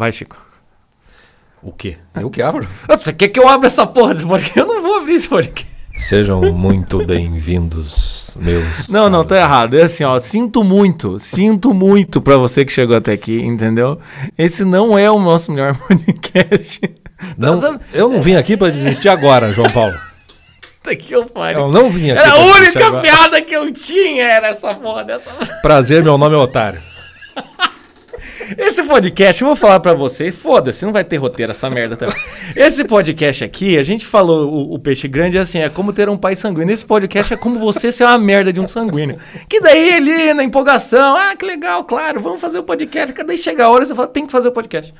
Vai, Chico. O quê? Eu que abro? Você quer que eu abra essa porra desse podcast? Eu não vou abrir esse podcast. Sejam muito bem-vindos, meus. Não, não, tá caros. errado. É assim, ó, sinto muito, sinto muito pra você que chegou até aqui, entendeu? Esse não é o nosso melhor podcast. Não, Nós- eu não vim aqui pra desistir agora, João Paulo. Puta que eu pariu. Eu não vim aqui. Era a única agora. piada que eu tinha, era essa porra dessa. Prazer, meu nome é Otário. Esse podcast, eu vou falar pra você, foda-se, não vai ter roteiro essa merda também. Esse podcast aqui, a gente falou, o, o peixe grande é assim, é como ter um pai sanguíneo. Esse podcast é como você ser uma merda de um sanguíneo. Que daí ele, na empolgação, ah, que legal, claro, vamos fazer o podcast. Daí chega a hora você fala, tem que fazer o podcast.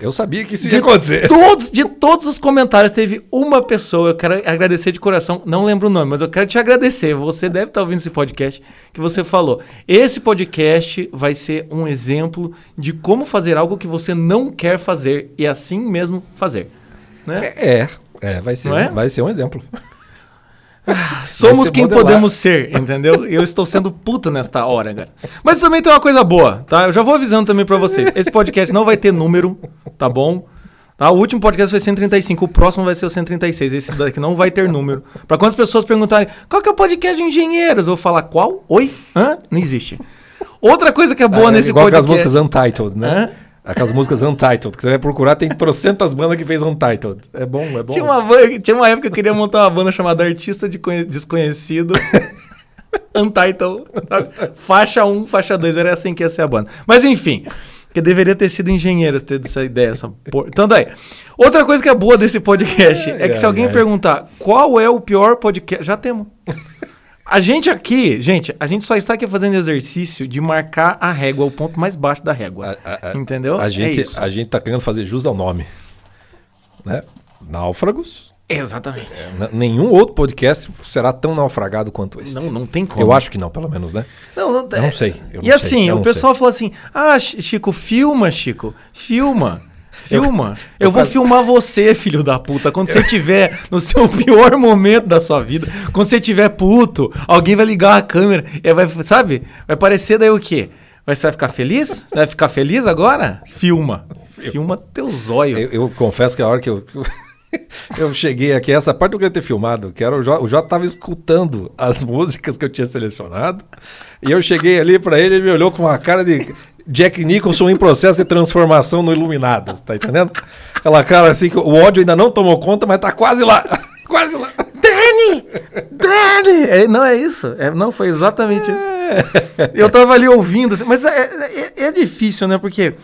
Eu sabia que isso ia acontecer. Todos, de todos os comentários, teve uma pessoa, eu quero agradecer de coração, não lembro o nome, mas eu quero te agradecer. Você deve estar ouvindo esse podcast que você falou. Esse podcast vai ser um exemplo de como fazer algo que você não quer fazer e assim mesmo fazer. Né? É, é, vai ser, é? vai ser um exemplo. Somos quem modelar. podemos ser, entendeu? Eu estou sendo puto nesta hora, cara. Mas também tem uma coisa boa, tá? Eu já vou avisando também pra vocês. Esse podcast não vai ter número, tá bom? Tá? O último podcast foi 135, o próximo vai ser o 136. Esse daqui não vai ter número. Pra quando as pessoas perguntarem qual que é o podcast de engenheiros, eu vou falar qual? Oi? Hã? Não existe. Outra coisa que é boa É nesse igual podcast. músicas Untitled, né? Hã? Aquelas músicas Untitled, que você vai procurar, tem trocentas bandas que fez Untitled. É bom, é bom. Tinha uma, tinha uma época que eu queria montar uma banda chamada Artista de Conhe- Desconhecido. Untitled. Faixa 1, faixa 2. Era assim que ia ser a banda. Mas enfim. Que deveria ter sido engenheiros ter essa ideia. Essa por... Então daí. Outra coisa que é boa desse podcast é que se ai, alguém ai. perguntar qual é o pior podcast. Já temos. A gente aqui, gente, a gente só está aqui fazendo exercício de marcar a régua, o ponto mais baixo da régua. A- a- Entendeu? A gente, é isso. a gente tá querendo fazer jus ao nome. Né? Náufragos. Exatamente. N- nenhum outro podcast será tão naufragado quanto esse. Não, não tem como. Eu acho que não, pelo menos, né? Não, não, não sei, eu e assim, sei, eu o pessoal falou assim: ah, Chi- Chico, filma, Chico, filma. Filma. Eu, eu vou faço- filmar você, filho da puta. Quando você estiver no seu pior momento da sua vida, quando você estiver puto, alguém vai ligar a câmera e vai, sabe? Vai parecer daí o quê? Vai, você vai ficar feliz? Você vai ficar feliz agora? Filma. Filma teu zóio. Eu, eu confesso que a hora que eu, eu, cheguei aqui, essa parte eu queria ter filmado, que era o Jó, o Jó tava escutando as músicas que eu tinha selecionado, e eu cheguei ali pra ele, ele me olhou com uma cara de Jack Nicholson em processo de transformação no Iluminados, tá entendendo? Aquela cara assim que o ódio ainda não tomou conta, mas tá quase lá, quase lá. Danny! Danny! É, não, é isso. É, não, foi exatamente isso. Eu tava ali ouvindo, assim, mas é, é- é difícil, né? Porque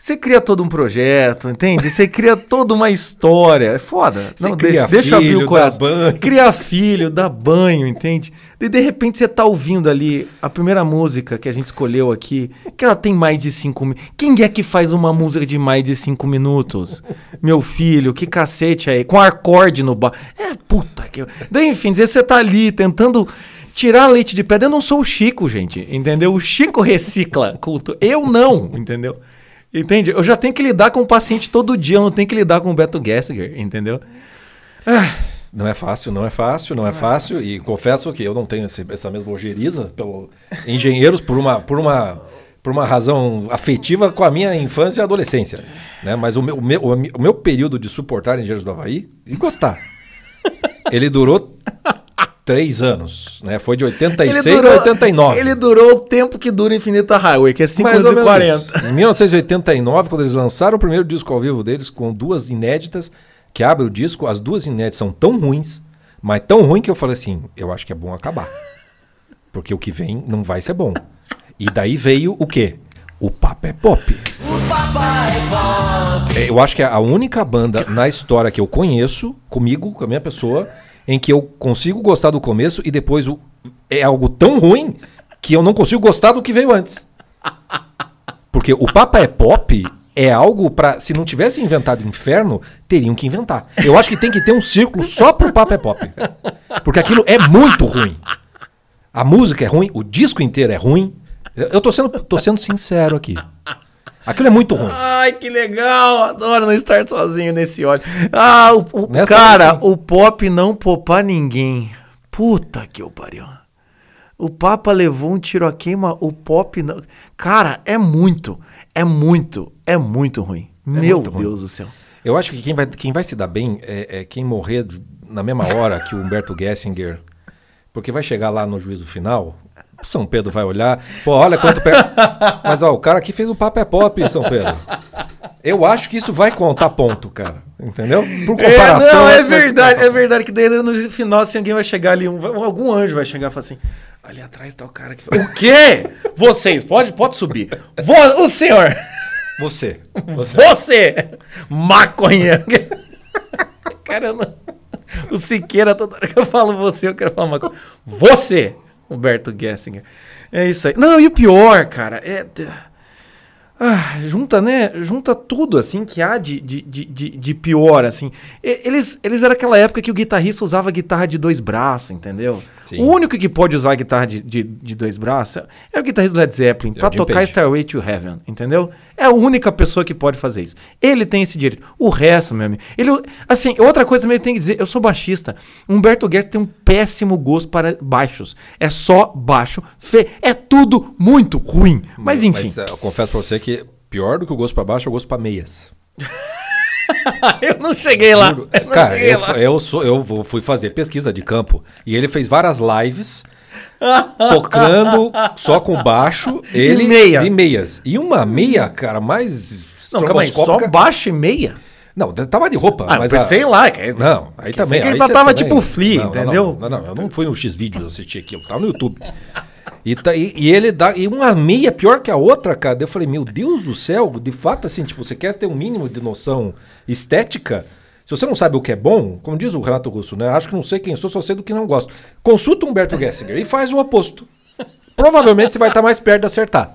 você cria todo um projeto, entende? Você cria toda uma história. É foda. Você não, deixa, deixa eu abrir filho, o dá coração. banho. Cria filho, dá banho, entende? E de repente você tá ouvindo ali a primeira música que a gente escolheu aqui, que ela tem mais de cinco minutos. Quem é que faz uma música de mais de cinco minutos? Meu filho, que cacete aí, com acorde no bar. É, puta que. Daí, enfim, você tá ali tentando tirar leite de pedra. Eu não sou o Chico, gente, entendeu? O Chico recicla culto. Eu não, entendeu? Entende? Eu já tenho que lidar com o paciente todo dia, eu não tenho que lidar com o Beto Gessinger, entendeu? Não é fácil, não é fácil, não, é, fácil, e confesso que eu não tenho esse- essa mesma ojeriza pelo engenheiros por uma, por uma, por uma razão afetiva com a minha infância e adolescência, né? Mas o meu, o meu, o meu período de suportar engenheiros do Havaí e gostar, ele durou três anos, né? Foi de 86 a 89. Ele durou o tempo que dura Infinita Highway, que é 5 Mais anos e menos 40. isso. Em 1989, quando eles lançaram o primeiro disco ao vivo deles, com duas inéditas, que abre o disco, as duas inéditas são tão ruins, mas tão ruim que eu falei assim, eu acho que é bom acabar. Porque o que vem não vai ser bom. E daí veio o quê? O Papa é Pop. É, Eu acho que é a única banda na história que eu conheço, comigo, com a minha pessoa, em que eu consigo gostar do começo e depois o- é algo tão ruim que eu não consigo gostar do que veio antes. Porque o Papa é Pop é algo pra. Se não tivesse inventado inferno, teriam que inventar. Eu acho que tem que ter um círculo só pro Papa é Pop. Porque aquilo é muito ruim. A música é ruim, o disco inteiro é ruim. Eu eu tô sendo, tô sendo sincero aqui. Aquilo é muito ruim. Ai, que legal! Adoro não estar sozinho nesse ódio. Ah, o, o- cara, o pop não poupar ninguém. Puta que o pariu. O Papa levou um tiro a queima, o pop não. Cara, é muito, é muito, é muito ruim. Meu muito ruim. Deus do céu. Eu acho que quem vai, quem vai se dar bem é, é quem morrer na mesma hora que o Humberto Gessinger. Porque vai chegar lá no juízo final, São Pedro vai olhar, pô, olha quanto pé. Mas ó, o cara aqui fez o papo é pop, São Pedro. Eu acho que isso vai contar ponto, cara. Entendeu? Por comparação. é, não, é verdade, é verdade que daí no final, assim, alguém vai chegar ali, um- algum anjo vai chegar e falar assim, ali atrás tá o cara que... O quê? Vocês, pode, pode subir. Vo- o senhor, Você. Você. você, maconha. Não... O Siqueira, toda hora que eu falo você, eu quero falar maconha. Você, Humberto Gessinger. É isso aí. Não, e o pior, cara, é... Ah, junta, né? Junta tudo, assim, que há de, de, de, de, pior, assim. Eles, eles eram aquela época que o guitarrista usava guitarra de dois braços, entendeu? Sim. O único que pode usar guitarra de, de, de dois braços é o guitarrista do Led Zeppelin, É Jim tocar Page. Starway to Heaven, entendeu? É a única pessoa que pode fazer isso. Ele tem esse direito. O resto, meu amigo. Ele, assim, outra coisa também tenho que dizer, eu sou baixista. Humberto Guest tem um péssimo gosto para baixos. É só baixo, fe... é tudo muito ruim. Mas enfim. Mas, eh, eu confesso pra você que pior do que o gosto pra baixo é o gosto pra meias. eu não cheguei lá. Eu não Cara, cheguei eu, lá. eu, sou, eu fui fazer pesquisa de campo e ele fez várias lives tocando só com baixo, ele meia. de meias. E uma meia, cara, mais Não, calma aí, só baixo e meia? Não, tava de roupa. Ah, mas eu a- lá. Que... Não, aí que também. que aí ele tava também- tipo Flea, entendeu? Não, não, não, eu não fui no X-Vídeos assistir aquilo, tava no YouTube. E, tá- e- e ele dá. E uma meia pior que a outra, cara. Eu falei, meu Deus do céu, de fato, assim, tipo, você quer ter um mínimo de noção estética. Se você não sabe o que é bom, como diz o Renato Russo, né? Acho que não sei quem sou, só sei do que não gosto. Consulta o Humberto Gessinger e faz o oposto. Provavelmente você vai estar mais perto de acertar.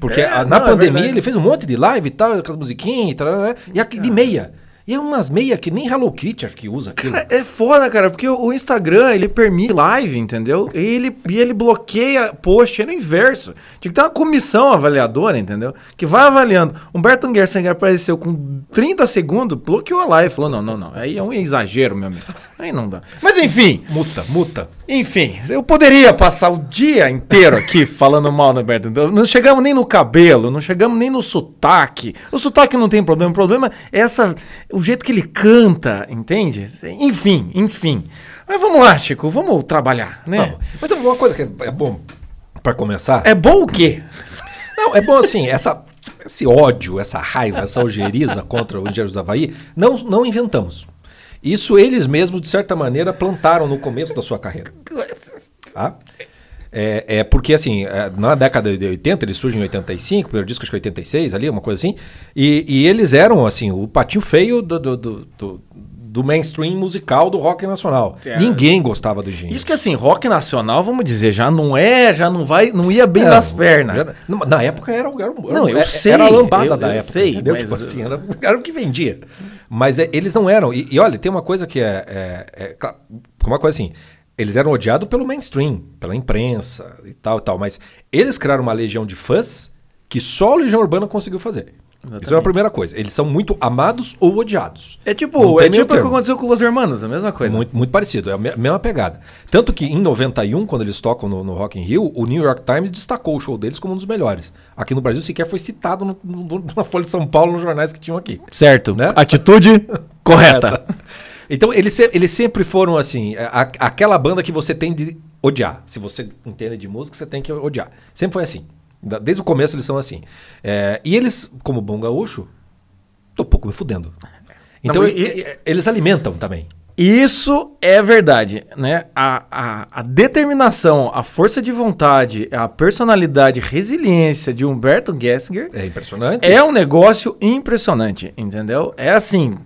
Porque É, a- na não, é pandemia verdade. ele fez um monte de live e tal, com as musiquinhas e tal, né? e aqui de meia. E é umas meia que nem Hello Kitty acho que usa aquilo. Cara, é foda, cara, porque o Instagram, ele permite live, entendeu? E ele, e ele bloqueia post, é no inverso. Tinha que ter uma comissão avaliadora, entendeu? Que vai avaliando. Humberto Gersinger apareceu com 30 segundos, bloqueou a live, falou, não, não, não, aí é um exagero, meu amigo. Aí não dá. Mas enfim, Muta, muta. enfim, eu poderia passar o dia inteiro aqui falando mal do. Então, Não chegamos nem no cabelo, não chegamos nem no sotaque. O sotaque não tem problema, o problema é essa, o jeito que ele canta, entende? Enfim, enfim. Mas vamos lá, Chico, vamos trabalhar, né? Vamos. Mas uma coisa que é bom pra começar. É bom o quê? Não, é bom assim, essa, esse ódio, essa raiva, essa algeriza contra o Engenheiros do Havaí, não, não inventamos. Isso eles mesmos, de certa maneira, plantaram no começo da sua carreira. Tá? É, é porque, assim, é, na década de 80, eles surgem em 85, o primeiro disco acho que é 86, ali, uma coisa assim, e, e eles eram, assim, o patinho feio do, do, do, do- do mainstream musical do rock nacional. É. Ninguém gostava do Engenheiros. Isso que assim, rock nacional, vamos dizer, já não é, já não vai, não ia bem Não, das pernas. já- na- época era, o- era, o- Não, eu era, sei, era a lambada eu- da eu época. sei, entendeu? mas- Tipo assim, era, era o que vendia. Mas é, eles não eram. E, e olha, tem uma coisa que é. é, é uma coisa assim. Eles eram odiados pelo mainstream, pela imprensa e tal e tal. Mas eles criaram uma legião de fãs que só a Legião Urbana conseguiu fazer. Isso é a primeira coisa. Eles são muito amados ou odiados. É tipo, é tipo o que aconteceu com Los Hermanos, a mesma coisa. Muito, muito parecido, é a me- mesma pegada. Tanto que em 91, quando eles tocam no, no Rock in Rio, o New York Times destacou o show deles como um dos melhores. Aqui no Brasil sequer foi citado no- no- na Folha de São Paulo, nos jornais que tinham aqui. Certo, Né? atitude correta. Então eles, eles sempre foram assim, a- aquela banda que você tem de odiar. Se você entende de música, você tem que odiar. Sempre foi assim. Desde o começo eles são assim. É, e eles, como bom gaúcho, tô pouco me fudendo. Então Não, e- e- eles alimentam também. Isso é verdade, né? A, a, a determinação, a força de vontade, a personalidade, resiliência de Humberto Gessinger É impressionante. é um negócio impressionante, entendeu? É assim,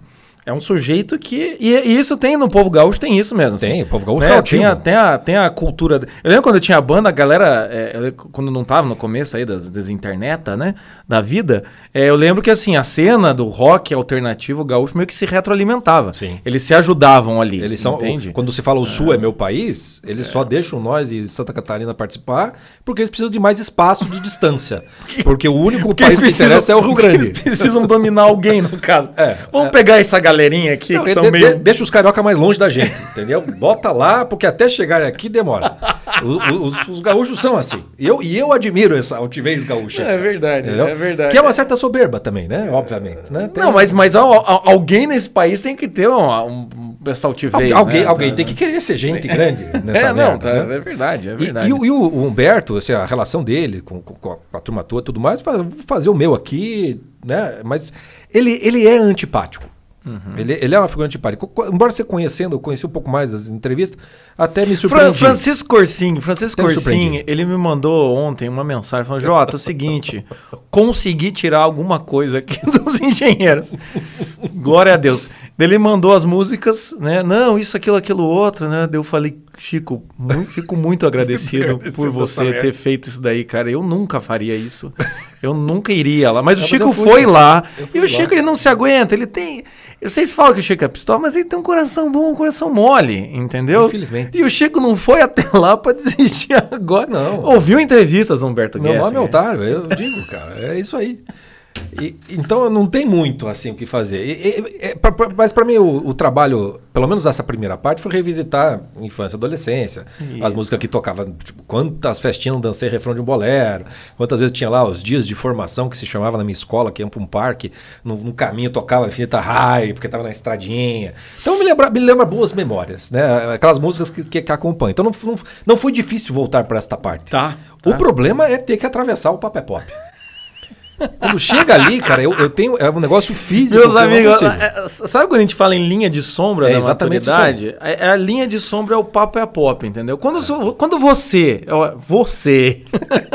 é um sujeito que... E, e isso tem no povo gaúcho, tem isso mesmo. assim. Tem, o povo gaúcho né? é tem, a, tem, a, tem a cultura... Eu lembro quando eu tinha a banda, a galera... é, quando não tava no começo aí das, das internet, né? Da vida, é, eu lembro que assim, a cena do rock alternativo gaúcho meio que se retroalimentava. Sim. Eles se ajudavam ali, Eles são, entende? o- quando se fala o Sul é meu país, eles só deixam nós e Santa Catarina participar porque eles precisam de mais espaço de distância. Porque o único Porque país eles que interessa é o Rio Grande. Eles precisam dominar alguém, no caso. É, Vamos pegar essa galerinha aqui Não, que são de- meio. Deixa os carioca mais longe da gente, entendeu? Bota lá, porque até chegar aqui demora. O- Os, os gaúchos são assim. E eu, e eu admiro essa altivez gaúcha. É assim, verdade, entendeu? é verdade. Que é uma certa soberba também, né? Obviamente. Né? Tem- Não, mas, mas al- al- alguém nesse país tem que ter um, um, essa altivez. Al- alguém, né? alguém Tá- tem que querer ser gente grande nessa É, não, merda, tá, né? é verdade, é E- verdade. E, o- e o Humberto, assim, a relação dele com, com- com a, turma toda e tudo mais, vou fazer o meu aqui, né? Mas ele, ele é antipático. Uhum. Ele, ele é uma figura antipática. Embora você conhecendo, eu conheci um pouco mais das entrevistas, até me surpreendi. Francisco Corsinho, Francisco Corsinho, surpreendi. ele me mandou ontem uma mensagem falando: Jota, é o seguinte, consegui tirar alguma coisa aqui dos engenheiros. Glória a Deus. Ele mandou as músicas, né? Não, isso, aquilo, aquilo, outro, né? Daí eu falei, Chico, mu- fico muito agradecido por você ter feito isso daí, cara. Eu nunca faria isso. Eu nunca iria lá. Mas o Não, mas Chico eu fui, foi lá. E o lá. Chico, ele não se aguenta. Ele tem. Vocês falam que o Chico é pistola, mas ele tem um coração bom, um coração mole, entendeu? Infelizmente. E o Chico não foi até lá pra desistir agora. Não. Ouviu entrevistas, Humberto Meu Guess? nome é otário, eu digo, cara. É isso aí. E- então não tem muito assim o que fazer. E- e- é, pra- pra- mas para mim o, o trabalho, pelo menos essa primeira parte, foi revisitar infância, adolescência, as Isso. músicas que tocavam, tipo, quantas festinhas não dancei refrão de um bolero, quantas vezes tinha lá os dias de formação que se chamava na minha escola, que ia para um parque, no, no caminho tocava Infinita High, porque tava na estradinha. Então me lembra, me lembra boas memórias, né? Aquelas músicas que, que, que acompanham. Então não, não, não foi difícil voltar para esta parte. Tá, O tá. problema é ter que atravessar o papel pop. Quando chega ali, cara, eu, eu tenho. É um negócio físico. Meus amigos, é- é- sabe quando a gente fala em linha de sombra É da maturidade? É, é a linha de sombra é o papo é a pop, entendeu? Quando, so- quando você, você,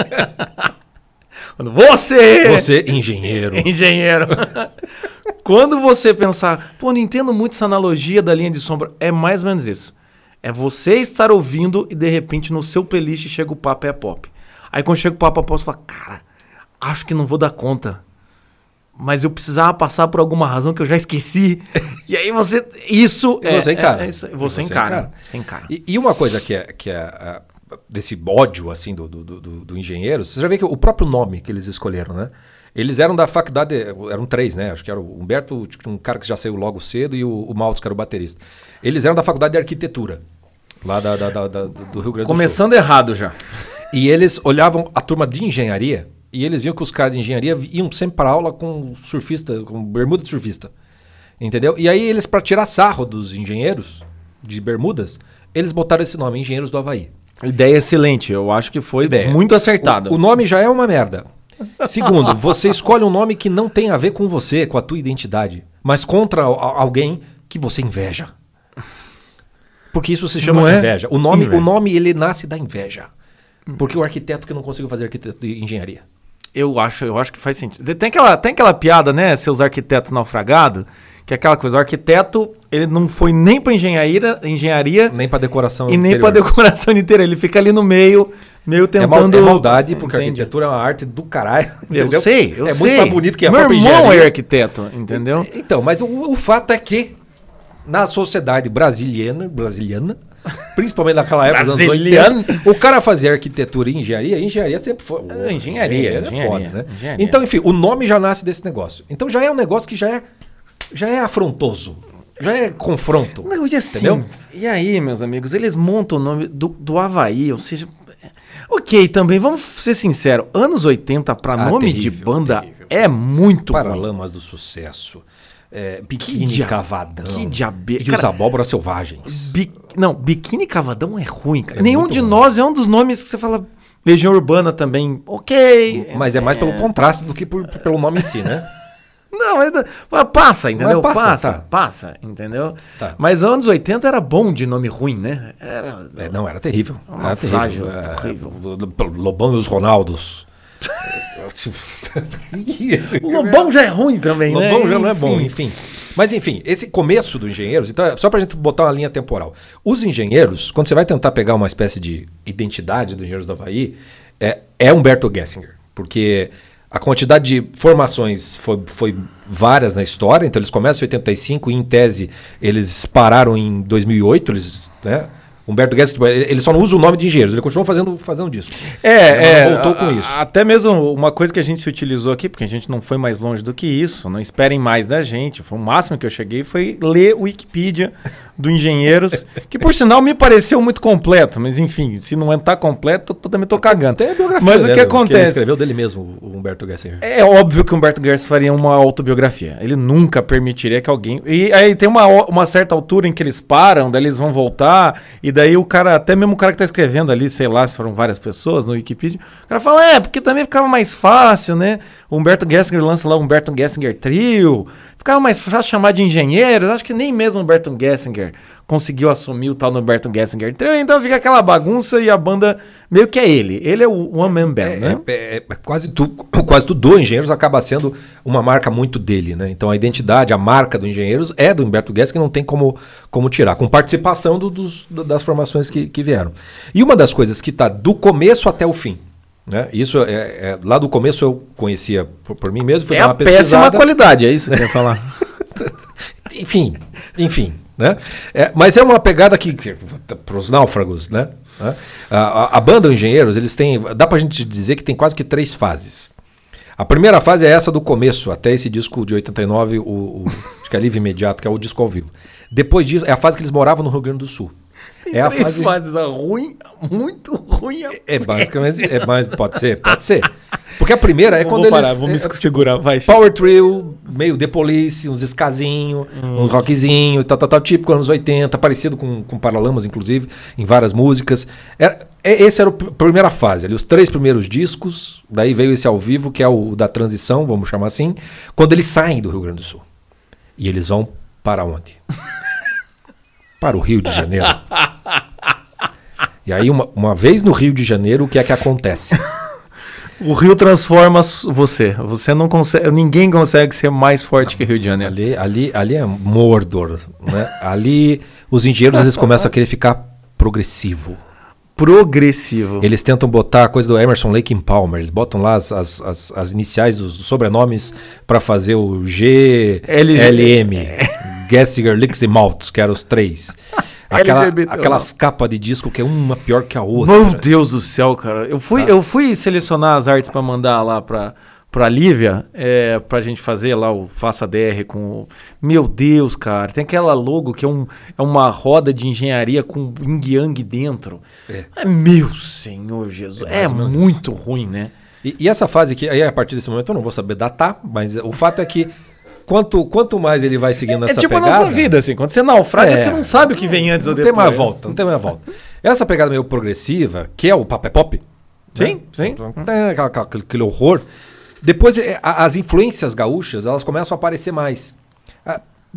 quando você, Você, engenheiro. engenheiro, quando você pensar, pô, não entendo muito essa analogia da linha de sombra, é mais ou menos isso. É você estar ouvindo e de repente no seu playlist chega o papo é a pop. Aí quando chega o papo é a pop, você fala, cara, acho que não vou dar conta mas eu precisava passar por alguma razão que eu já esqueci. E aí você. Isso E você encara. É, é isso, você, você encara. encara. Você encara. E, e uma coisa que é, que é ah, desse ódio, assim, do, do, do, do engenheiro, você já vê que o próprio nome que eles escolheram, né? Eles eram da faculdade, eram três, né? Acho que era o Humberto, um cara que já saiu logo cedo, e o, o Maltz, que era o baterista. Eles eram da faculdade de arquitetura, lá da, da- da- da- do Rio Grande do Sul. Começando errado já. E eles olhavam a turma de engenharia e eles viam que os caras de engenharia iam sempre para aula com surfista, com bermuda de surfista. Entendeu? E aí eles, para tirar sarro dos engenheiros de bermudas, eles botaram esse nome, Engenheiros do Havaí. Ideia excelente. Eu acho que foi Ideia. muito acertado. O, o nome já é uma merda. Segundo, você escolhe um nome que não tem a ver com você, com a tua identidade, mas contra a- alguém que você inveja. Porque isso se chama é? inveja. O nome, Inveja. o nome ele nasce da inveja. Porque o arquiteto que não conseguiu fazer arquiteto de engenharia. Eu acho, eu acho que faz sentido. Tem aquela, tem aquela piada, né, seus arquitetos naufragados, que é aquela coisa, o arquiteto, ele não foi nem para engenharia, engenharia Nem para decoração e nem para decoração inteira, ele fica ali no meio, meio É, mal- tentando é maldade, porque a Entende? arquitetura é uma arte do caralho. Eu entendeu? sei, eu é sei. muito mais bonito que a Meu própria irmão engenharia. é arquiteto, entendeu? Então, mas o, o fato é que na sociedade brasiliana, brasiliana, principalmente naquela época dos anos Brasiliana. 80, o cara fazia arquitetura e engenharia, engenharia sempre foi. É, engenharia, é engenharia, foda, né? engenharia. Então, enfim, o nome já nasce desse negócio. Então já é um negócio que já é já é afrontoso. Já é confronto. Não, e assim, Entendeu? e aí, meus amigos, eles montam o nome do, do Havaí, ou seja. Ok, também, vamos ser sinceros, anos 80 pra Ah, nome de terrível, banda terrível. é muito. Paralamas do sucesso. É, biquíni dia- cavadão. que diabe- E cara- os abóboras selvagens. Bi- não, Biquíni Cavadão é ruim, cara. É Nenhum de ruim. nós é um dos nomes que você fala. Legião Urbana também, ok. Mas é mais pelo contraste do que por- pelo nome em si, né? Não, mas, passa, entendeu? Mas passa, passa, tá. passa, entendeu? Tá. Mas anos 80 era bom de nome ruim, né? Era. É, não, era terrível. Era naufrágio terrível. É, Lobão e os Ronaldos. O Lobão já é ruim também, né? Lobão já não é bom, Enfim. Mas enfim, esse começo do Engenheiros, então, é só pra gente botar uma linha temporal. Os engenheiros, quando você vai tentar pegar uma espécie de identidade do Engenheiros do Havaí, é, é Humberto Gessinger. Porque a quantidade de formações foi, foi várias na história, então eles começam em 85 e em tese eles pararam em 2008, eles, né, Humberto Guest, tipo, ele só não usa o nome de engenheiros, ele continua fazendo, fazendo disco. É, é. voltou com a- isso. Até mesmo uma coisa que a gente se utilizou aqui, porque a gente não foi mais longe do que isso, não esperem mais da gente. Foi o máximo que eu cheguei foi ler Wikipedia do Engenheiros, que por sinal me pareceu muito completo, mas enfim, se não tá completo, eu também tô cagando. Tem a biografia Mas o dele, que ele acontece? escreveu dele mesmo, o Humberto Gessinger. É óbvio que o Humberto Gerson faria uma autobiografia. Ele nunca permitiria que alguém. E aí tem uma, uma certa altura em que eles param, daí eles vão voltar, e daí o cara, até mesmo o cara que tá escrevendo ali, sei lá, se foram várias pessoas no Wikipedia, o cara fala, é, porque também ficava mais fácil, né? O Humberto Gessinger lança lá o Humberto Gessinger Trio. Ficava mais fácil chamar de engenheiros. Acho que nem mesmo o Humberto Gessinger conseguiu assumir o tal do Humberto Gessinger Trio. Então fica aquela bagunça e a banda meio que é ele. Ele é o One Man Band, É, né? é- é- é quase, tu, quase tudo do Engenheiros acaba sendo uma marca muito dele, né? Então a identidade, a marca do Engenheiros é do Humberto que não tem como, como tirar, com participação do- dos- do- das formações que, que vieram. E uma das coisas que está do começo até o fim, né? Isso é, é- lá do começo eu conhecia por, por mim mesmo, fui É uma péssima qualidade, é isso que você ia falar. enfim, enfim, né? É, mas é uma pegada que, para os náufragos? Né? A, a- a banda Engenheiros, eles têm, dá pra gente dizer que tem quase que três fases. A primeira fase é essa do começo, até esse disco de 89, o, o acho que é Livre Imediato, que é o disco ao vivo. Depois disso, é a fase que eles moravam no Rio Grande do Sul. Tem é a três fase fases, a ruim, muito ruim. a é basicamente, é mais, pode ser, pode ser. Porque a primeira é Vou quando parar, eles vou me é- segurar, vai. Power Trio, meio The Police, uns escazinho, uns rockzinho, tal, tal, tal, típico anos 80, parecido com, com Paralamas, inclusive, em várias músicas. Era, é- esse era a pr- primeira fase, ali, os três primeiros discos, daí veio esse ao vivo, que é o da transição, vamos chamar assim, quando eles saem do Rio Grande do Sul. E eles vão para onde? para o Rio de Janeiro. E aí, uma, uma vez no Rio de Janeiro, o que é que acontece? O Rio transforma você. Você não consegue. Ninguém consegue ser mais forte que o Rio de Janeiro. Ali, ali, ali é Mordor, né? Ali os engenheiros vezes começam a querer ficar progressivo. Progressivo. Eles tentam botar a coisa do Emerson Lake and Palmer. Eles botam lá as, as, as, as iniciais dos sobrenomes para fazer o G, LG. LM, Gessinger, Licks e Maltz, que eram os três. Aquela, LGBT, aquelas capas de disco que é uma pior que a outra. Meu Deus do céu, cara. Eu fui, eu fui selecionar as artes pra mandar lá pra, pra Lívia, é, pra gente fazer lá o Faça DR com o... Meu Deus, cara. Tem aquela logo que é, um, é uma roda de engenharia com yin yang dentro. É. É, meu senhor Jesus. É É, muito ruim, né? E, e essa fase que aí a partir desse momento eu não vou saber datar, mas o fato é que quanto, quanto mais ele vai seguindo É essa tipo pegada, a nossa vida, assim. Quando você naufraga, É. você não sabe o que vem antes não ou tem depois. mais volta, não tem mais volta. Essa pegada meio progressiva, que é o papel pop, Sim, né? sim. É, aquela- aquela- aquele horror. Depois é, as influências gaúchas elas começam a aparecer mais.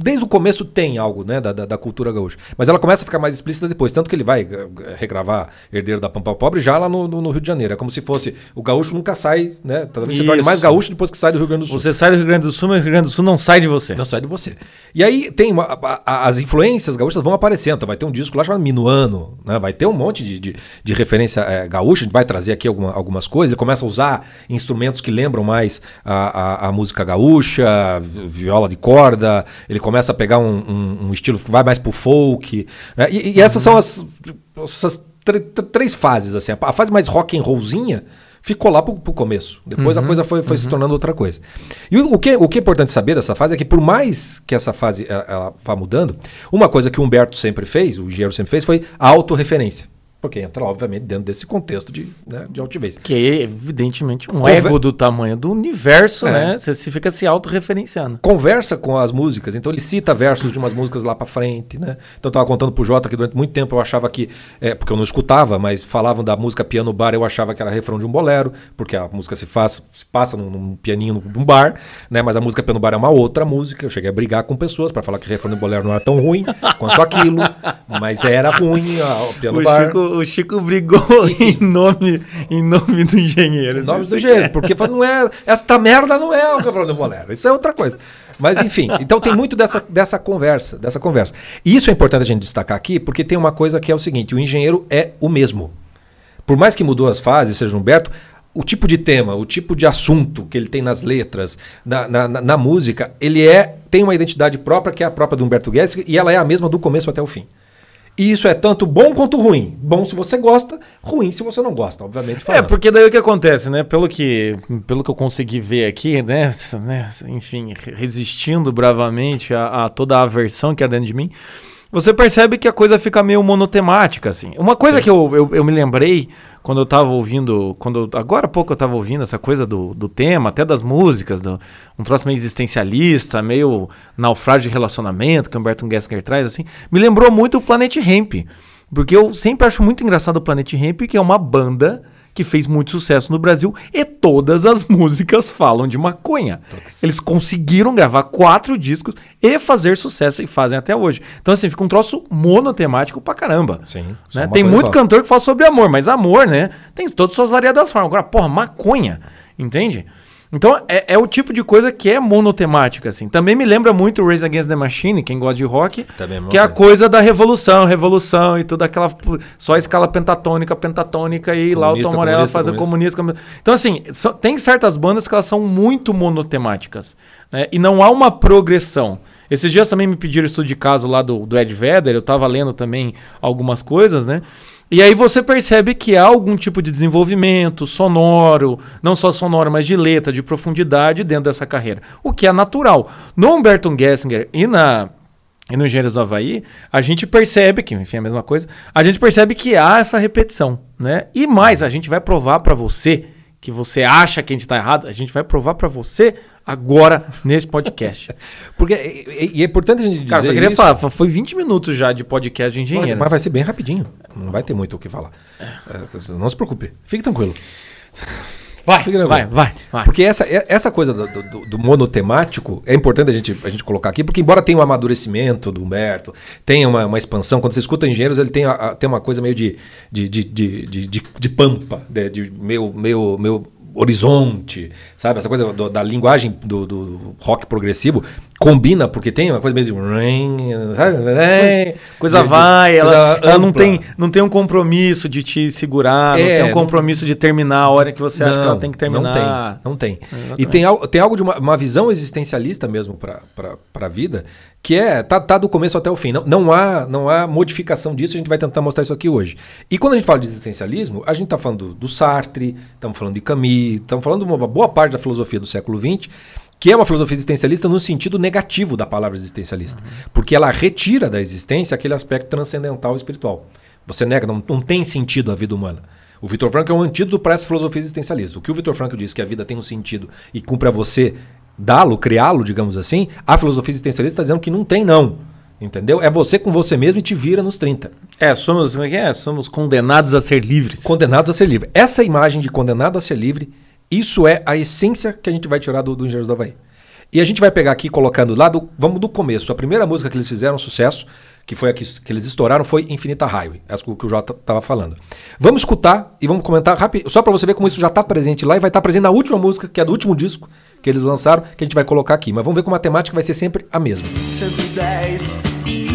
Desde o começo tem algo né, da, da, da cultura gaúcha. Mas ela começa a ficar mais explícita depois. Tanto que ele vai eh, regravar Herdeiro da Pampa Pobre já lá no, no- no Rio de Janeiro. É como se fosse. O gaúcho nunca sai, né? Talvez se torne mais gaúcho depois que sai do Rio Grande do Sul. Você sai do Rio Grande do Sul, mas o Rio Grande do Sul não sai de você. Não sai de você. E aí tem uma- a- a- as influências gaúchas vão aparecendo. Vai ter um disco lá chamado Minuano, né? Vai ter um monte de, de, de referência eh, gaúcha. A gente vai trazer aqui alguma- algumas coisas. Ele começa a usar instrumentos que lembram mais a, a- a música gaúcha, viola de corda. Ele começa a pegar um, um- um estilo que vai mais pro folk. né? E, e essas são as essas tr- tr- três fases assim. A fase mais rock and rollzinha ficou lá pro, pro começo. Depois a coisa foi, foi se tornando outra coisa. E o, o que, o que é importante saber dessa fase é que por mais que essa fase ela, ela vá mudando, uma coisa que o Humberto sempre fez, o engenheiro sempre fez, foi a autorreferência. Porque entra, obviamente, dentro desse contexto de, né, de altivez. Que é, evidentemente, um Conver- ego do tamanho do universo, É. né? Você fica se autorreferenciando. conversa com as músicas, então ele cita versos de umas músicas lá pra frente, né? Então eu tava contando pro Jota que durante muito tempo eu achava que, é, porque eu não escutava, mas falavam da música Piano Bar, eu achava que era refrão de um bolero, porque a música se faz, se passa num, num pianinho num bar, né? Mas a música Piano Bar é uma outra música. Eu cheguei a brigar com pessoas pra falar que refrão de bolero não era tão ruim quanto aquilo, mas era ruim a- o Piano O Bar. Chico, o Chico brigou em nome, em nome do engenheiro. Em nome do jeito, porque não é. Esta merda não é o refrão do bolero. Isso é outra coisa. Mas enfim, então tem muito dessa, dessa conversa, dessa conversa. E isso é importante a gente destacar aqui, porque tem uma coisa que é o seguinte: o engenheiro é o mesmo. Por mais que mudou as fases, seja Humberto, o tipo de tema, o tipo de assunto que ele tem nas letras, na, na, na- música, ele é tem uma identidade própria que é a própria do Humberto Guedes e ela é a mesma do começo até o fim. E isso é tanto bom quanto ruim. Bom se você gosta, ruim se você não gosta, obviamente. É, falando. porque daí o que acontece, né? Pelo que, pelo que eu consegui ver aqui, né? né, Enfim, resistindo bravamente a, a toda a aversão que há dentro de mim, você percebe que a coisa fica meio monotemática, assim. Uma coisa que eu, eu, eu me lembrei quando eu tava ouvindo, quando eu- agora há pouco eu tava ouvindo essa coisa do, do tema, até das músicas, do, um troço meio existencialista, meio naufrágio de relacionamento que o Humberto Gessinger traz, assim, me lembrou muito o Planet Hemp. Porque eu sempre acho muito engraçado o Planet Hemp, que é uma banda que fez muito sucesso no Brasil e todas as músicas falam de maconha. Eles conseguiram gravar quatro discos e fazer sucesso e fazem até hoje. Então, assim, fica um troço monotemático pra caramba. Sim, Né? Tem muito só. cantor que fala sobre amor, mas amor, né? Tem todas as suas variadas formas. Agora, porra, maconha, entende? Então, é, é o tipo de coisa que é monotemática, assim. Também me lembra muito o Raise Against the Machine, quem gosta de rock, Também é que é a coisa da revolução, revolução e toda aquela... Só a escala pentatônica, pentatônica e lá o Comunista, Tom Morello comunista, faz a comunista. comunista. comunista. Então, assim, só- tem certas bandas que elas são muito monotemáticas, né? E não há uma progressão. Esses dias também me pediram estudo de caso lá do, do Ed Vedder, eu tava lendo também algumas coisas, né? E aí você percebe que há algum tipo de desenvolvimento sonoro, não só sonoro, mas de letra, de profundidade dentro dessa carreira. O que é natural. No Humberto Gessinger e na e no Engenheiros do Havaí, a gente percebe que, enfim, é a mesma coisa, a gente percebe que há essa repetição, né? E mais, a gente vai provar pra você que você acha que a gente tá errado, a gente vai provar pra você agora nesse podcast. Porque, e, e é importante a gente dizer Cara, só queria isso, falar, foi 20 minutos já de podcast de engenheiro. mas vai ser bem rapidinho. Não vai ter muito o que falar. É, não se preocupe. Fique tranquilo. Vai, vai, vai, vai. Porque essa, essa coisa do, do- do monotemático é importante a gente, a gente colocar aqui, porque embora tenha um amadurecimento do Humberto, tenha uma, uma expansão, quando você escuta engenheiros, ele tem, a- a- tem uma coisa meio de, de, de, de, de, de- de pampa, de, de meio, meio, meio horizonte, sabe? Essa coisa do- da linguagem do, do rock progressivo combina, porque tem uma coisa meio de. sabe? É, coisa De- de- vai, ela, coisa ela não, tem, não tem um compromisso de te segurar, não É, tem um não- compromisso de terminar a hora que você acha que ela Não, tem que terminar. Não tem, não tem. E Exatamente. tem, al- tem algo de uma, uma visão existencialista mesmo para a vida, que é tá, tá do começo até o fim. Não, não, há, não há modificação disso, a gente vai tentar mostrar isso aqui hoje. E quando a gente fala de existencialismo, a gente está falando do, do Sartre, estamos falando de Camus, estamos falando de uma boa parte da filosofia do século XX, que é uma filosofia existencialista no sentido negativo da palavra existencialista. Porque ela retira da existência aquele aspecto transcendental e espiritual. Você nega, não, não tem sentido a vida humana. O Vitor Frankl é um antídoto para essa filosofia existencialista. O que o Vitor Frankl diz que a vida tem um sentido e cumpre a você dá-lo, criá-lo, digamos assim, a filosofia existencialista está dizendo que não tem, não. Entendeu? É você com você mesmo e te vira nos 30. É, somos, como é que é? Somos condenados a ser livres. Condenados a ser livre. Essa imagem de condenado a ser livre, isso é a essência que a gente vai tirar do, do Engenheiros do Havaí. E a gente vai pegar aqui colocando lá do. Vamos do começo. A primeira música que eles fizeram sucesso, que foi a que, que eles estouraram, foi Infinita Highway, essa que o Jota estava falando. Vamos escutar e vamos comentar rápido, só para você ver como isso já está presente lá e vai estar presente na última música, que é do último disco que eles lançaram, que a gente vai colocar aqui. Mas vamos ver como a temática vai ser sempre a mesma. 110,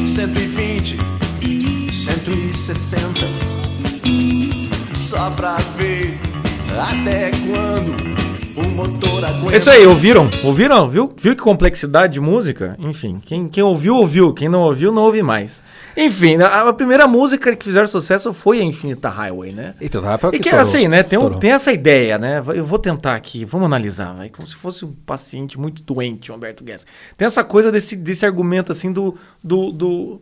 120, 160. Só pra ver até quando. É isso aí, ouviram? Ouviram? Viu? Viu que complexidade de música? Enfim, quem, quem ouviu, ouviu. Quem não ouviu, não ouve mais. Enfim, a, a primeira música que fizeram sucesso foi a Infinita Highway, né? Eita, Rafa, E que estourou. assim, né? Tem, um- tem essa ideia, né? Eu vou tentar aqui, vamos analisar, vai, como se fosse um paciente muito doente, o Humberto Guess. Tem essa coisa desse, desse argumento assim do, do, do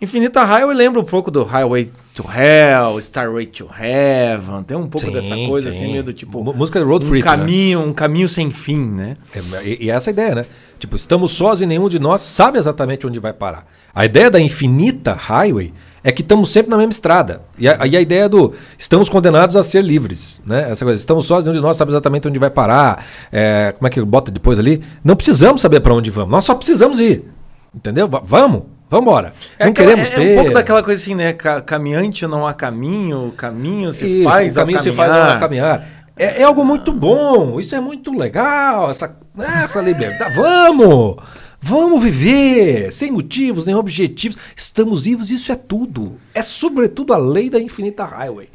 Infinita Highway lembra um pouco do Highway to Hell, Starway to Heaven. Tem um pouco Sim, dessa coisa sim. assim, meio do tipo Mu- música road um trip, né? caminho, um caminho sem fim, né? É, e, e essa é ideia, né? Tipo, estamos sós e nenhum de nós sabe exatamente onde vai parar. A ideia da infinita highway é que estamos sempre na mesma estrada. E a, e a ideia do estamos condenados a ser livres, né? Essa coisa, estamos sós e nenhum de nós sabe exatamente onde vai parar. É, como é que bota depois ali? Não precisamos saber para onde vamos, nós só precisamos ir. Entendeu? Va- vamos, vamos embora. É, não aquela- queremos é, ter. é um pouco daquela coisa assim, né? Ca- caminhante não há caminho, caminho se Isso, faz caminho se faz ao caminhar. É, é algo muito bom, isso é muito legal, essa, essa liberdade. Vamos! Vamos viver sem motivos, nem objetivos. Estamos vivos, isso é tudo. É sobretudo a lei da infinita highway.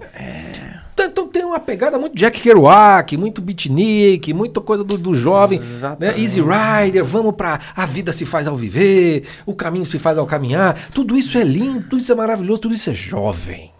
Então tem uma pegada muito Jack Kerouac, muito beatnik, muita coisa do, do jovem. Né? Easy Rider, vamos pra. A vida se faz ao viver, o caminho se faz ao caminhar. Tudo isso é lindo, tudo isso é maravilhoso, tudo isso é jovem.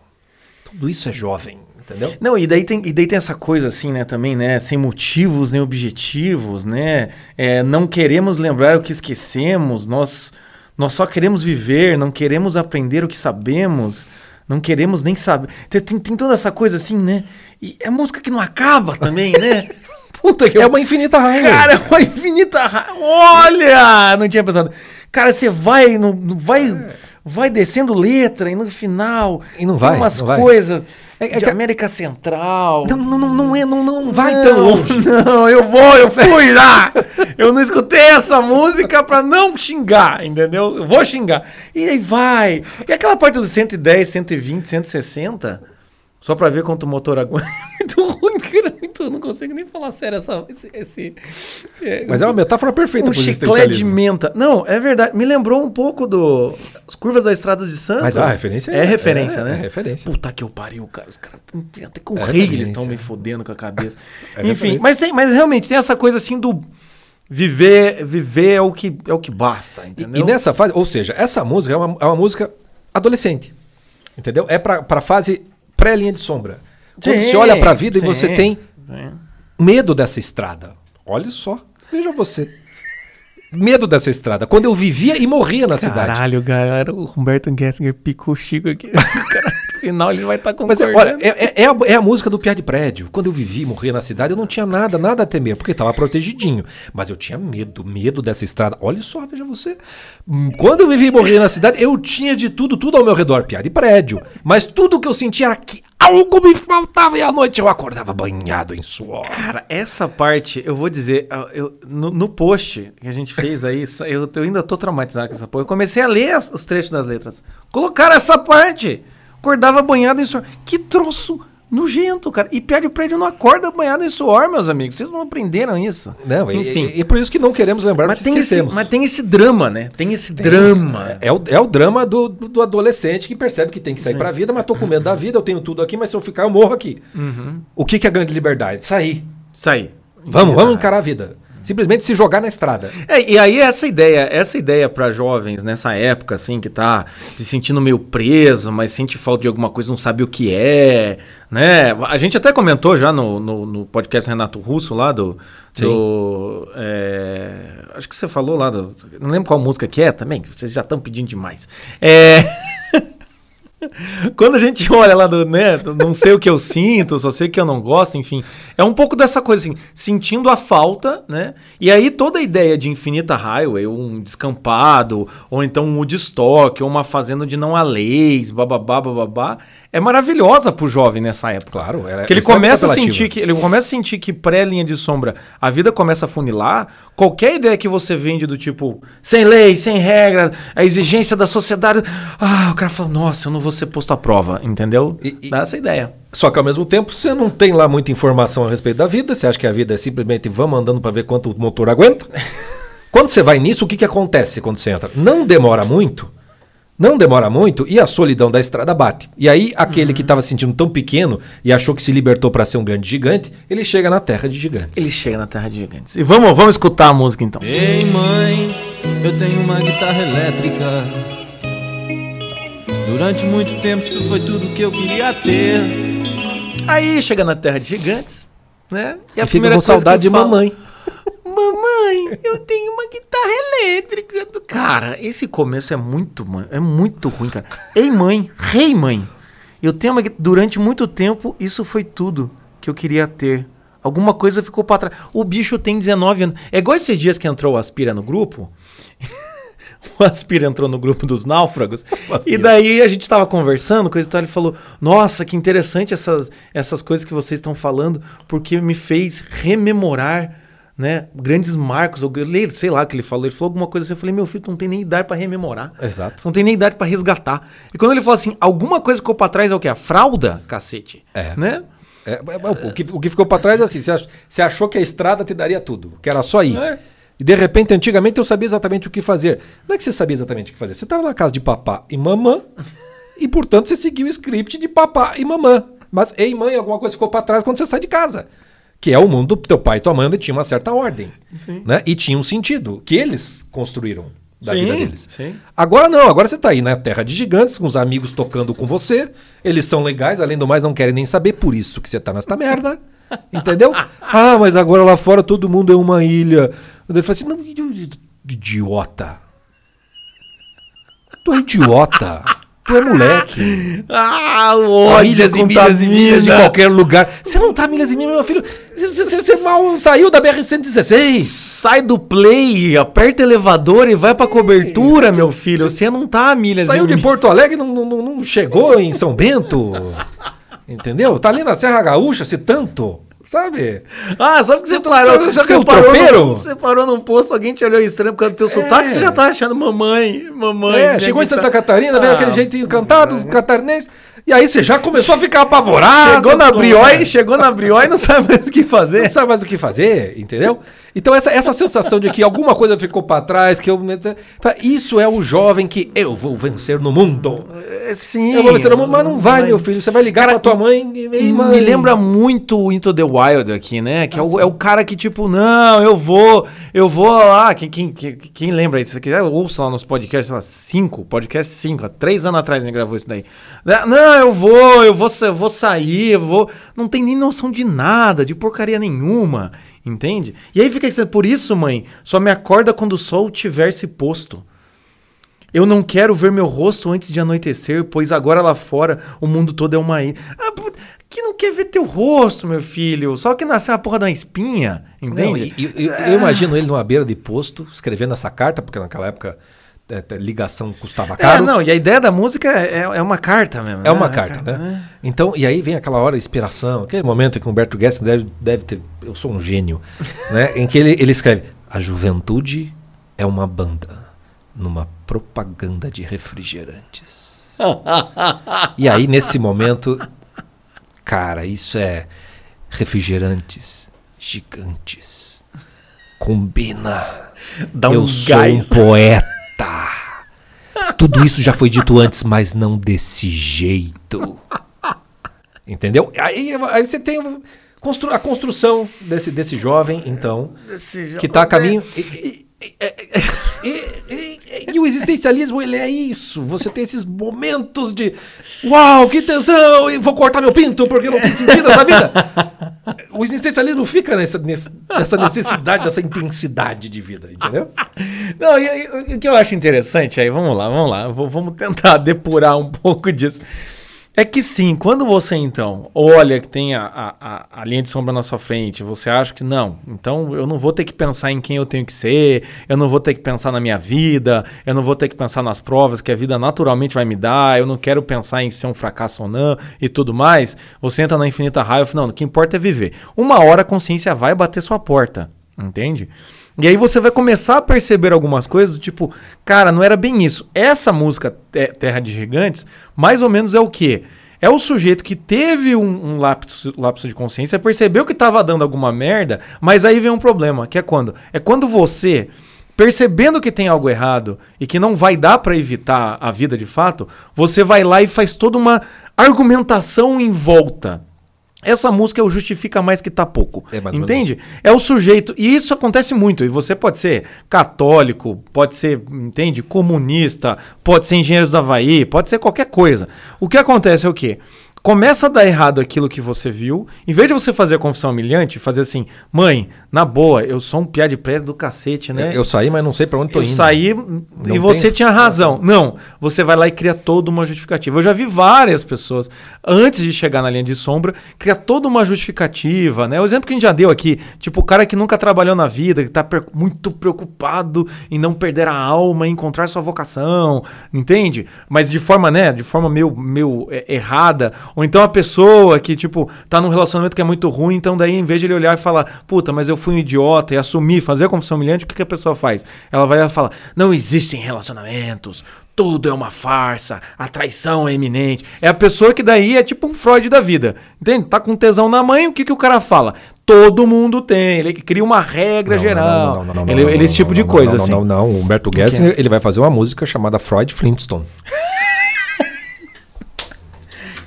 Tudo isso é jovem, entendeu? Não, e daí, tem, e daí tem essa coisa assim, né, também, né? Sem motivos nem objetivos, né? É, não queremos lembrar o que esquecemos, nós, nós só queremos viver, não queremos aprender o que sabemos, não queremos nem saber. Tem, tem, toda essa coisa assim, né? E é música que não acaba também, né? Puta que É eu- uma infinita raiva. Cara, é uma infinita ra... Olha! Não tinha pensado. Cara, você vai, no- vai, vai descendo letra e no final. E não tem vai, umas não vai. coisas É- é de América Central. Não, não, não, não, é, não, não vai Não, tão longe. Não, eu vou, eu fui lá. Eu não escutei essa música pra não xingar, entendeu? Eu vou xingar. E aí vai. E aquela parte dos 110, 120, 160, só pra ver quanto o motor aguenta. É muito ruim, cara. Muito, não consigo nem falar sério essa, esse. esse é, Mas é uma metáfora perfeita um chiclete de menta. Não, é verdade. Me lembrou um pouco do. As curvas da Estrada de Santos. Mas a referência é. é- referência, é- né? é referência. Puta que eu pariu, cara. Os caras até com É rei eles estão me fodendo com a cabeça. É Enfim, referência. mas, tem, mas realmente tem essa coisa assim do. Viver, viver é o que, é o que basta, E, entendeu? e nessa fase, ou seja, essa música é uma, é uma música adolescente. Entendeu? É pra, pra fase pré-linha de sombra. Quando Sim, você olha pra vida sim, e você tem medo dessa estrada. Olha só, veja você. Medo dessa estrada. Quando eu vivia e morria na cidade. Caralho, galera, o Humberto Gessinger picou o Chico aqui. o cara, no final ele vai estar com Mas é, olha, é, é- é a, é a música do Piá de Prédio. Quando eu vivi e morria na cidade, eu não tinha nada, nada a temer, porque estava protegidinho. Mas eu tinha medo, medo dessa estrada. Olha só, veja você. Quando eu vivi e morria na cidade, eu tinha de tudo, tudo ao meu redor, Piá de Prédio. Mas tudo que eu sentia era que algo me faltava e à noite eu acordava banhado em suor. Cara, essa parte, eu vou dizer, ah, eu, no, no post que a gente fez aí, eu, eu ainda tô traumatizado com essa porra. Eu comecei a ler as- os trechos das letras. Colocaram essa parte. Acordava banhado em suor. Que troço nojento, cara. E perde o prédio não acorda banhado em suor, meus amigos. Vocês não aprenderam isso. Não, Enfim. E, e por isso que não queremos lembrar mas, tem esse, esquecemos. mas tem esse drama, né? Tem esse drama. É o, é o drama do, do, do adolescente que percebe que tem que sair pra vida, mas tô com medo da vida, eu tenho tudo aqui, mas se eu ficar, eu morro aqui. Uhum. O que, que é a grande liberdade? Sair. Aí. Vamos, vamos encarar a vida. Simplesmente se jogar na estrada. É, e aí essa ideia, essa ideia para jovens nessa época assim que tá se sentindo meio preso, mas sente falta de alguma coisa, não sabe o que é, né? A gente até comentou já no, no, no podcast Renato Russo lá do, do é, acho que você falou lá do, não lembro qual música que é também, vocês já estão pedindo demais. É Quando a gente olha lá do, né, não sei o que eu sinto, só sei que eu não gosto, enfim, é um pouco dessa coisa assim, sentindo a falta, né? E aí toda a ideia de Infinita Highway, um descampado, ou então um Woodstock, ou uma fazenda onde não há leis, bababá, bababá, é maravilhosa pro jovem nessa época. Claro, era- Porque ele começa a sentir que ele começa a sentir que pré-linha de sombra, a vida começa a funilar. Qualquer ideia que você vende do tipo sem lei, sem regra, a exigência da sociedade, ah, o cara fala, nossa, eu não vou ser posto à prova, entendeu? E- e- Dá essa ideia. Só que ao mesmo tempo você não tem lá muita informação a respeito da vida, você acha que a vida é simplesmente vamos andando pra ver quanto o motor aguenta. quando você vai nisso, o que, que acontece quando você entra? Não demora muito, não demora muito e a solidão da estrada bate. E aí aquele que estava se sentindo tão pequeno e achou que se libertou pra ser um grande gigante, ele chega na terra de gigantes. Ele chega na Terra de Gigantes. E vamos, vamos escutar a música então. Ei mãe, eu tenho uma guitarra elétrica. Durante muito tempo isso foi tudo que eu queria ter. Aí chega na Terra de Gigantes, né? E fica com saudade de mamãe. Mamãe, eu tenho uma guitarra elétrica. Cara, esse começo é muito, é muito ruim, cara. Ei, mãe, rei, mãe. Eu tenho uma durante muito tempo isso foi tudo que eu queria ter. Alguma coisa ficou pra trás. O bicho tem 19 anos. É igual esses dias que entrou o Aspira no grupo. o Aspira entrou no grupo dos náufragos. e daí a gente tava conversando, coisa e tal. Ele falou: Nossa, que interessante essas, essas coisas que vocês estão falando, porque me fez rememorar né, grandes marcos, ou sei lá o que ele falou, ele falou alguma coisa assim, eu falei, meu filho, tu não tem nem idade pra rememorar. Exato. Não tem nem idade pra resgatar. E quando ele falou assim, alguma coisa ficou pra trás é o quê? A fralda, cacete. É. Né? É, é, é, o, que, o que ficou pra trás é assim: você ach- você achou que a estrada te daria tudo, que era só ir. É. E de repente, antigamente, eu sabia exatamente o que fazer. Não é que você sabia exatamente o que fazer. Você estava na casa de papá e mamã, e portanto você seguiu o script de papá e mamã. Mas ei, mãe, alguma coisa ficou pra trás quando você sai de casa. Que é o mundo do teu pai e tua mãe, onde tinha uma certa ordem. Sim. Né? E tinha um sentido que eles construíram da Sim, vida deles. sim. Agora não, agora você tá aí na terra de gigantes, com os amigos tocando com você. Eles são legais, além do mais, não querem nem saber, por isso que você tá nesta merda. Entendeu? Ah, mas agora lá fora todo mundo é uma ilha. Ele fala assim: não, idiota. Tu é idiota. Tu é moleque. Ah, o milhas e milhas e milhas de qualquer lugar. Você não tá milhas e milhas, meu filho. Você, mal saiu da BR-116. Sai do play, aperta elevador e vai pra cobertura, meu filho. Você não tá milhas Saiu de. Porto Alegre e não, não- não chegou em São Bento. Entendeu? Tá ali na Serra Gaúcha, se tanto. Sabe? Ah, só porque você Você parou. já você viu o parou, no, você parou num posto, alguém te olhou estranho por causa do teu sotaque, você já tá achando mamãe, mamãe. É, né, chegou em que tá- Santa Catarina, veio Ah, aquele jeito encantado, os catarinenses. E aí você já começou a ficar apavorado. Chegou na briói, chegou na briói e não sabe mais o que Não fazer. sabe mais o que fazer, entendeu? Então essa, essa sensação de que alguma coisa ficou pra trás, que eu isso é o jovem que eu vou vencer no mundo. É, Sim. Eu vou vencer no mundo, mas não vai, meu filho. Você vai ligar pra tua mãe e Ei, mãe. Me lembra muito o Into the Wild aqui, né? Que é, o, é o cara que, tipo, não, eu vou, eu vou lá. Quem, quem, quem, lembra isso? Quiser, ouça lá nos podcasts, sei lá, cinco, podcast cinco, há três anos atrás a gente gravou isso daí. Né? Não, eu vou, eu vou, eu vou sair, eu vou. Não tem nem noção de nada, de porcaria nenhuma, entende? E aí fica assim, por isso, mãe, só me acorda quando o sol tiver se posto. Eu não quero ver meu rosto antes de anoitecer, pois agora lá fora o mundo todo é uma ilha. Ah, que não quer ver teu rosto, meu filho? Só que nasceu a porra da espinha, Não, entende? e- e- eu, eu imagino ele numa beira de posto, escrevendo essa carta, porque naquela época ligação custava é, caro. não, e a ideia da música é, é uma carta mesmo. É uma né? carta, né? Então, e aí vem aquela hora de inspiração, aquele momento em que o Humberto Gessing deve, deve ter. Eu sou um gênio, né? Em que ele, ele escreve: A juventude é uma banda numa propaganda de refrigerantes. e aí, nesse momento, cara, isso é refrigerantes gigantes. Combina. Dá um Eu sou gás. um poeta. Tudo isso já foi dito antes, mas não desse jeito. Entendeu? Aí, aí você tem constru- a construção desse, desse jovem, então, que está a caminho. E, e- e- e- e o existencialismo, ele é isso. Você tem esses momentos de uau, que tesão, e vou cortar meu pinto porque não tem sentido essa vida. O existencialismo fica nessa, nessa, necessidade, dessa intensidade de vida, entendeu? Não, e, e- o que eu acho interessante aí, vamos lá, vamos lá, vou- vamos tentar depurar um pouco disso. É que sim, quando você então olha que tem a, a, a- linha de sombra na sua frente, você acha que não, então eu não vou ter que pensar em quem eu tenho que ser, eu não vou ter que pensar na minha vida, eu não vou ter que pensar nas provas que a vida naturalmente vai me dar, eu não quero pensar em ser um fracasso ou não e tudo mais. Você entra na infinita raiva e fala, não, o que importa é viver. Uma hora a consciência vai bater sua porta, entende? E aí você vai começar a perceber algumas coisas tipo, cara, não era bem isso. Essa música Te- Terra de Gigantes, mais ou menos é o quê? É o sujeito que teve um, um lapso, lapso de consciência, percebeu que estava dando alguma merda, mas aí vem um problema, que é quando? É quando você, percebendo que tem algo errado e que não vai dar para evitar a vida de fato, você vai lá e faz toda uma argumentação em volta. Essa música é o justifica mais que tá pouco. É mais entende? É o sujeito. E isso acontece muito. E você pode ser católico, pode ser, entende? Comunista, pode ser engenheiro do Havaí, pode ser qualquer coisa. O que acontece é o quê? Começa a dar errado aquilo que você viu. Em vez de você fazer a confissão humilhante, fazer assim, mãe, na boa, eu sou um piá de prédio do cacete, né? Eu saí, mas não sei pra onde tô Eu indo. saí e você tem- tinha razão. Não, você vai lá e cria toda uma justificativa. Eu já vi várias pessoas, antes de chegar na linha de sombra, criar toda uma justificativa, né? O exemplo que a gente já deu aqui, tipo o cara que nunca trabalhou na vida, que tá muito preocupado em não perder a alma, em encontrar sua vocação, entende? Mas de forma, né, de forma meio, meio é, errada. Ou então a pessoa que, tipo, tá num relacionamento que é muito ruim, então daí em vez de ele olhar e falar, puta, mas eu fui um idiota e assumir, fazer a confissão humilhante, o que, que a pessoa faz? Ela vai lá e fala, não existem relacionamentos, tudo é uma farsa, a traição é iminente. É a pessoa que daí é tipo um Freud da vida, entende? Tá com tesão na mãe, o que, que o cara fala? Todo mundo tem, ele cria uma regra Não, geral. não, não, não, não, ele, não, ele esse tipo de coisa, não, assim. Não, não, não. O Humberto que Gessinger, ele vai fazer uma música chamada Freud Flintstone.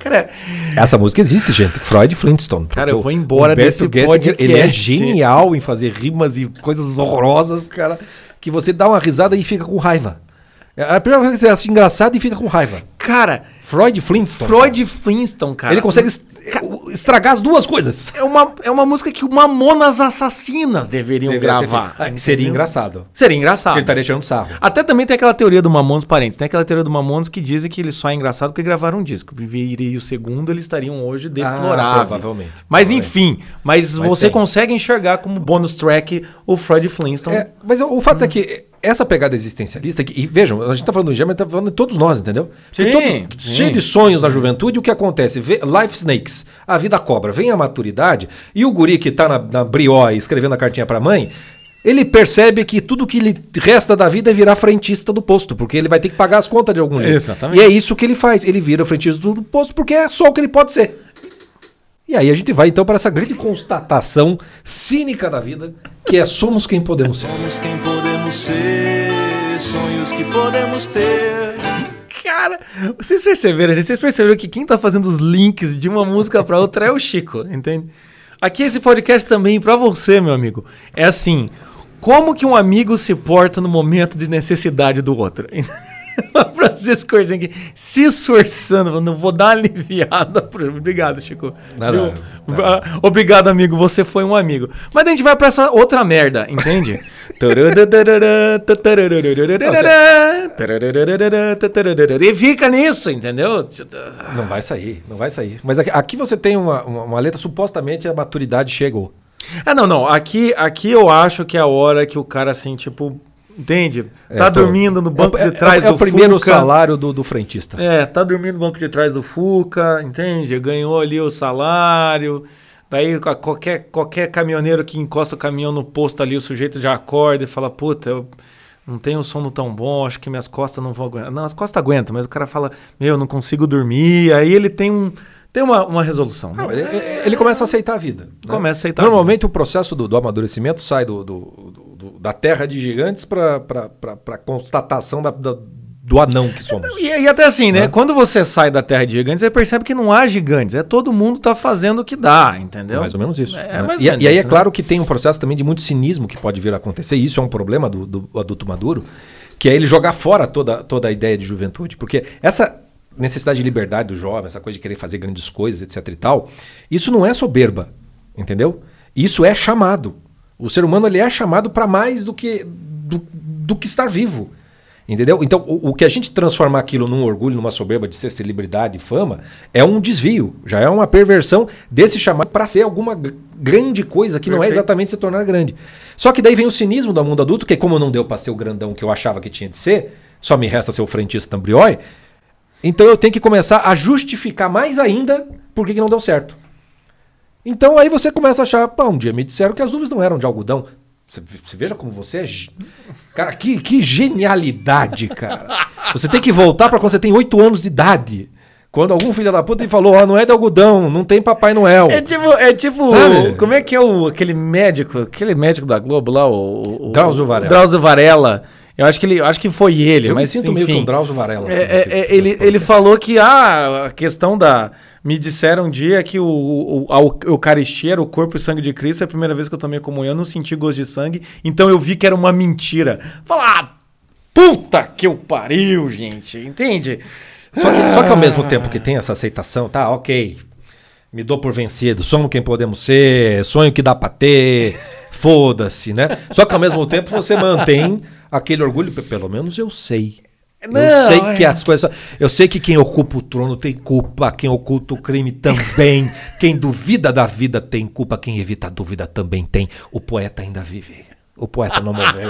Cara, Essa música existe, gente. Freud Flintstone. Cara, eu vou embora desse Gessinger, podcast. Ele é genial em fazer rimas e coisas horrorosas, cara, que você dá uma risada e fica com raiva. É a primeira coisa que você acha engraçado e fica com raiva. Cara, Freud Flintstone. Freud Flintstone, cara. Ele consegue est- estragar as duas coisas. É uma, é uma música que o Mamonas Assassinas deveriam Deveria gravar. Ah, seria engraçado. Seria engraçado. Ele estaria tirando sarro. Até também tem aquela teoria do Mamonas Parentes. Tem aquela teoria do Mamonas que dizem que ele só é engraçado porque gravaram um disco. Viria o segundo, eles estariam hoje deploráveis. Ah, provavelmente. Mas Provavelmente. enfim, mas, Mas você tem. consegue enxergar como bônus track o Freud Flintstone. É, mas o, fato é que essa pegada existencialista, que- e vejam, a gente tá falando do mas tá falando de todos nós, entendeu? Porque Sim, todo- sim. Cheio de sonhos na juventude, o que acontece? Vê- Life Snakes, a vida cobra, vem a maturidade, e o guri que tá na, na brió escrevendo a cartinha pra mãe, ele percebe que tudo que lhe resta da vida é virar frentista do posto, porque ele vai ter que pagar as contas de algum jeito. Exatamente. E é isso que ele faz, ele vira frentista do posto porque é só o que ele pode ser. E aí a gente vai então para essa grande constatação cínica da vida, que é somos quem podemos ser. Somos quem podemos ser, sonhos que podemos ter. Cara, vocês perceberam, gente? Vocês perceberam que quem tá fazendo os links de uma música pra outra é o Chico, entende? Aqui esse podcast também pra você, meu amigo. É assim, como que um amigo se porta no momento de necessidade do outro? Francisco Corzinho aqui se esforçando, falando, não vou dar uma aliviada. pro- Obrigado, Chico. Nada, Viu? Ah, Obrigado, amigo. Você foi um amigo. Mas a gente vai pra essa outra merda, entende? e fica nisso, entendeu? Não vai sair, não vai sair. Mas aqui, aqui você tem uma, uma, uma letra, supostamente a maturidade chegou. Ah, não, não. Aqui, aqui eu acho que é a hora que o cara, assim, tipo, entende? É, Tá tô- dormindo no banco é, de trás é, é do o primeiro Fuca. salário do, do frentista. É, tá dormindo no banco de trás do Fuca, entende? Ganhou ali o salário. Daí a- qualquer, qualquer caminhoneiro que encosta o caminhão no posto ali, o sujeito já acorda e fala, puta, eu não tenho um sono tão bom, acho que minhas costas não vão aguentar. Não, as costas aguentam, mas o cara fala, meu, não consigo dormir. Aí ele tem um. Tem uma, uma resolução. Não, ele, ele começa a aceitar a vida. né? Começa a aceitar a Normalmente o processo do, do amadurecimento sai do, do- do- da terra de gigantes para a constatação da- da- do anão que somos. E, e até assim, né? Né? Quando você sai da terra de gigantes, você percebe que não há gigantes. É todo mundo tá fazendo o que dá, entendeu? Mais ou menos isso. É, né? e, menos e aí é isso, né? claro que tem um processo também de muito cinismo que pode vir a acontecer, e isso é um problema do, do adulto maduro, que é ele jogar fora toda, toda a ideia de juventude. Porque essa necessidade de liberdade do jovem, essa coisa de querer fazer grandes coisas, etc e tal, isso não é soberba, entendeu? Isso é chamado. O ser humano ele é chamado para mais do que, do, do que estar vivo. Entendeu? Então, o, o que a gente transformar aquilo num orgulho, numa soberba de ser celebridade e fama, é um desvio, já é uma perversão desse chamado para ser alguma gr- grande coisa que não é Perfeito. exatamente se tornar grande. Só que daí vem o cinismo do mundo adulto, que como não deu para ser o grandão que eu achava que tinha de ser, só me resta ser o frentista tambriói, então eu tenho que começar a justificar mais ainda por que que não deu certo. Então aí você começa a achar, pá, um dia me disseram que as uvas não eram de algodão. Você, você veja como você é. Cara, que, que genialidade, cara. Você tem que voltar para quando você tem 8 anos de idade. Quando algum filho da puta falou, ó, não é de algodão, não tem Papai Noel. É tipo, é tipo Sabe? como é que é o, aquele médico, aquele médico da Globo lá, o, o Drauzio Varela. Drauzio Varela. Eu acho que ele, acho que foi ele, eu mas me sinto meio enfim. com o Drauzio Varela. É, é, é, ele, ele falou que ah, a questão da. Me disseram um dia que o, o, a Eucaristia era o corpo e sangue de Cristo. É a primeira vez que eu tomei comunhão, eu não senti gosto de sangue. Então eu vi que era uma mentira. Falar, ah, puta que eu pariu, gente. Entende? Só que, só que ao mesmo tempo que tem essa aceitação, tá, ok. Me dou por vencido, somos quem podemos ser, sonho que dá pra ter, foda-se, né? Só que ao mesmo tempo você mantém aquele orgulho, pe- pelo menos eu sei. Não, eu sei é. que as coisas. Eu sei que quem ocupa o trono tem culpa, quem oculta o crime também. quem duvida da vida tem culpa, quem evita a dúvida também tem. O poeta ainda vive. O poeta não morreu.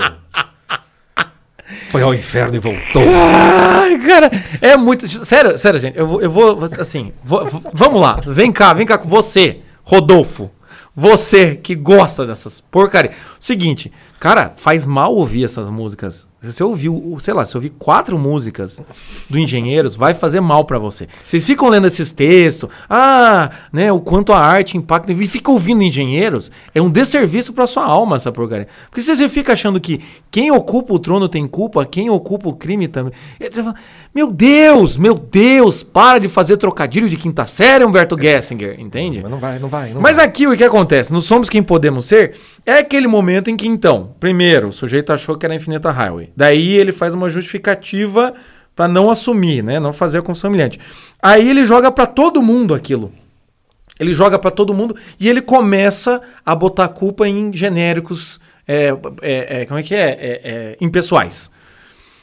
Foi ao inferno e voltou. Ai, cara, é muito. Sério, sério, gente. Eu vou, eu vou assim, vou- vamos lá. Vem cá, vem cá com você, Rodolfo. Você que gosta dessas porcaria. Seguinte, Cara, faz mal ouvir essas músicas. Se você ouviu, sei lá, se ouvir quatro músicas do Engenheiros, vai fazer mal pra você. Vocês ficam lendo esses textos, ah, né, o quanto a arte impacta, e ficam ouvindo Engenheiros, é um desserviço pra sua alma essa porcaria. Porque você fica achando que quem ocupa o trono tem culpa, quem ocupa o crime também. E você fala, Meu Deus, meu Deus, para de fazer trocadilho de quinta série, Humberto Gessinger, entende? Mas não vai, não vai. Não Mas vai. aqui o que acontece? No Somos Quem Podemos Ser é aquele momento em que, então, primeiro, o sujeito achou que era Infinita Highway. Daí ele faz uma justificativa pra não assumir, né? Não fazer a confissão humilhante. Aí ele joga pra todo mundo aquilo. Ele joga pra todo mundo e ele começa a botar culpa em genéricos. é, é, é, como é que é? É, é, impessoais.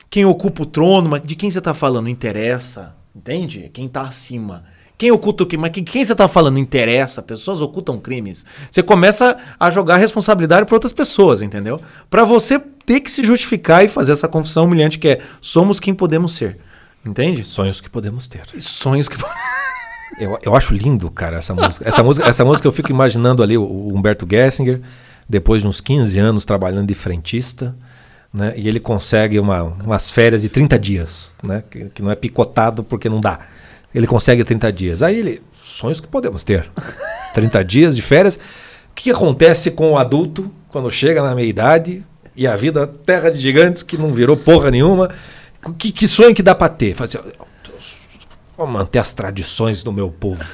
Quem ocupa o trono, de quem você tá falando? Interessa. Entende? Quem tá acima. Quem oculta o crime? Mas que- quem você tá falando? Interessa. Pessoas ocultam crimes. Você começa a jogar responsabilidade para outras pessoas, entendeu? Pra você ter que se justificar e fazer essa confissão humilhante que é somos quem podemos ser. Entende? Sonhos que podemos ter. Sonhos que. Eu, eu acho lindo, cara, essa música. Essa música, essa música eu fico imaginando ali o, o Humberto Gessinger, depois de uns 15 anos trabalhando de frentista, né? E ele consegue uma, umas férias de 30 dias, né? Que, que não é picotado porque não dá. Ele consegue 30 dias. Aí ele. Sonhos que podemos ter. 30 dias de férias. O que acontece com o adulto quando chega na meia idade e a vida terra de gigantes que não virou porra nenhuma? Que, que sonho que dá pra ter? Fala assim, Vou manter as tradições do meu povo.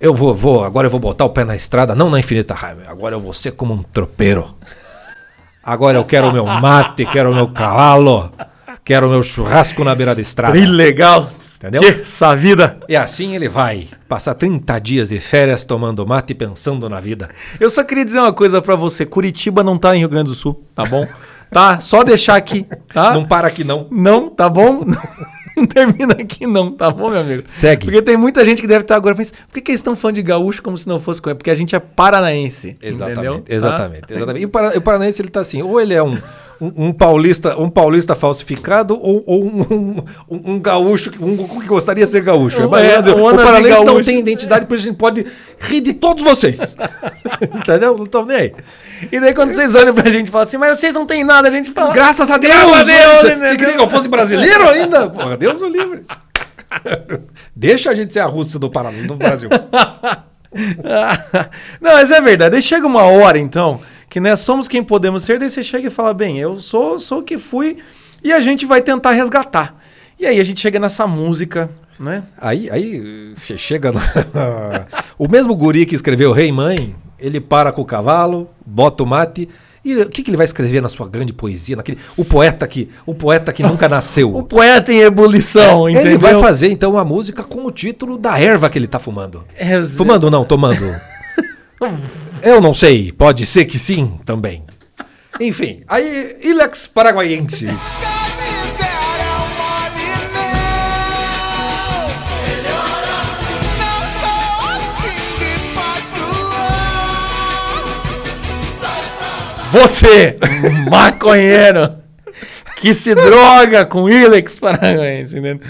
Eu vou, vou, agora eu vou botar o pé na estrada, não na infinita raiva. Agora eu vou ser como um tropeiro. Agora eu quero o meu mate, quero o meu cavalo, quero o meu churrasco na beira da estrada. legal. Entendeu? Essa vida. E assim ele vai passar 30 dias de férias tomando mate e pensando na vida. Eu só queria dizer uma coisa pra você. Curitiba não tá em Rio Grande do Sul, tá bom? Tá? Só deixar aqui, tá? Não para aqui não. Não, tá bom? Não termina aqui não, tá bom, meu amigo? Segue. Porque tem muita gente que deve estar agora pensando, por que, que eles estão falando de gaúcho como se não fosse com Porque a gente é paranaense, Exatamente, entendeu? exatamente, Tá? exatamente. E o, Para- o Paranaense ele tá assim, ou ele é um, um, um paulista, um paulista falsificado ou, ou um, um, um- gaúcho um, que gostaria de ser gaúcho. É, um o wannabe Paranaense não tem identidade, por isso a gente pode rir de todos vocês. Entendeu? Não estão nem aí. E daí quando vocês olham pra gente e falam assim, mas vocês não têm nada, a gente fala, Graças a Deus! Graças a Deus, Você, né? você queria que eu fosse brasileiro ainda? Porra, Deus o livre. Deixa a gente ser a Rússia do Paraná, do Brasil. não, mas é verdade. Aí chega uma hora, então, que nós somos quem podemos ser, daí você chega e fala, bem, eu sou, sou o que fui, e a gente vai tentar resgatar. E aí a gente chega nessa música, né? Aí, aí che- chega. na- o mesmo guri que escreveu Rei e Mãe, ele para com o cavalo, bota o mate. E o que, que ele vai escrever na sua grande poesia? Naquele, o poeta que, o poeta que nunca O nasceu. poeta em ebulição, entendeu? ele vai fazer então uma música com o título da erva que ele tá fumando. É, Fumando não, tomando. Eu não sei, pode ser que sim também. Enfim, aí Ilex Paraguaienses. Você, maconheiro, que se droga com Ilex Paranaense, entendeu?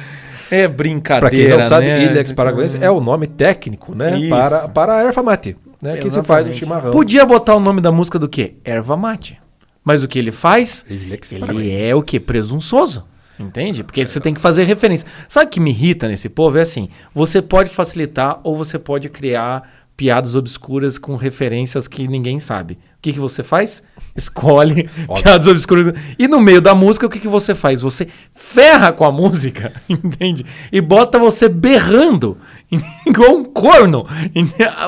É brincadeira, Para quem não sabe, né? Ilex Paraguaiense é o nome técnico, né? Isso. Para, para a erva mate, né? Que se faz o chimarrão. Podia botar o nome da música do quê? Erva mate. Mas o que ele faz? Ilex Ele é o quê? Presunçoso. Entende? Porque você tem que fazer referência. Sabe o que me irrita nesse povo? É assim: você pode facilitar ou você pode criar piadas obscuras com referências que ninguém sabe. O que, que você faz? Escolhe piadas obscuras. E no meio da música, o que, que você faz? Você ferra com a música, entende? E bota você berrando, igual um corno.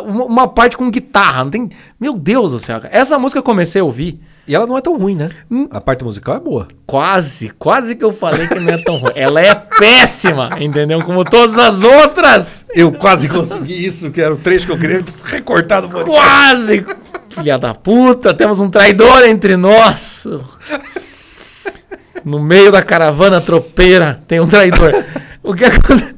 Uma parte com guitarra. Não tem... Meu Deus do céu. Essa música eu comecei a ouvir. E ela não é tão ruim, né? Hum. A parte musical é boa. Quase, quase que eu falei que não é tão ruim. Ela é péssima, entendeu? Como todas as outras. Eu quase consegui isso, que era o trecho que eu queria recortado. Quase! Filha da puta, temos um traidor entre nós. No meio da caravana tropeira tem um traidor. O que acontece?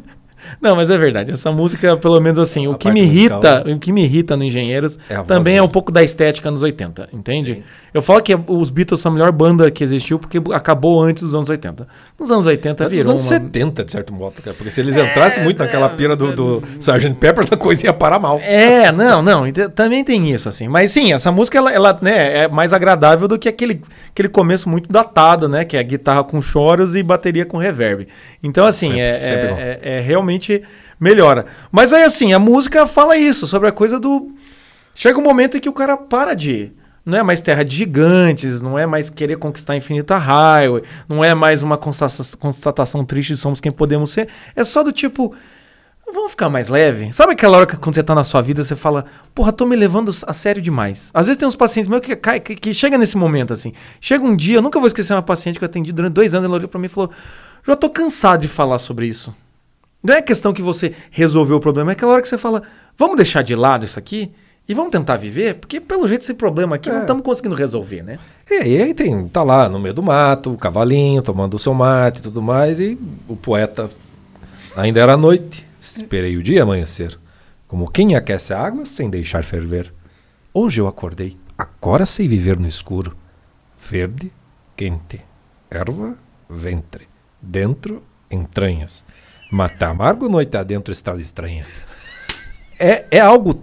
Não, mas é verdade. Essa música, pelo menos assim, o que me musical, irrita, o que me irrita no Engenheiros É voz também é um pouco da estética nos 80, entende? Eu falo que os Beatles são a melhor banda que existiu porque acabou antes dos anos 80. Nos anos 80 Antes virou uma... anos 70, de certo modo, cara. Porque se eles entrassem muito naquela pira do, do Sgt. Peppers, a coisa ia parar mal. É, não, não, também tem isso, assim. Mas sim, essa música, ela, ela, né, é mais agradável do que aquele, aquele começo muito datado, né? Que é guitarra com choros e bateria com reverb. Então, assim, Sempre- é, sempre é- é- é realmente melhora. Mas aí, assim, a música fala isso, sobre a coisa do... Chega um momento em que o cara para de... Não é mais terra de gigantes, não é mais querer conquistar a infinita highway, não é mais uma constata- constatação triste de somos quem podemos ser. É só do tipo, Vamos ficar mais leve? Sabe aquela hora que quando você tá na sua vida, você fala, porra, tô me levando a sério demais. Às vezes tem uns pacientes meus que, que, que chega nesse momento, assim. Chega um dia, eu nunca vou esquecer uma paciente que eu atendi durante dois anos, ela olhou pra mim e falou, já tô cansado de falar sobre isso. Não é questão que você resolveu o problema, é aquela hora que você fala, vamos deixar de lado isso aqui e vamos tentar viver, porque pelo jeito esse problema aqui não estamos conseguindo resolver, né? É, e aí tem, tá lá no meio do mato, o cavalinho tomando o seu mate e tudo mais, e o poeta ainda era noite, esperei o dia amanhecer, como quem aquece a água sem deixar ferver. Hoje eu acordei, agora sei viver no escuro. Verde, quente, erva, ventre, dentro, entranhas. Mata amargo, noite adentro, estrada estranha. É, é algo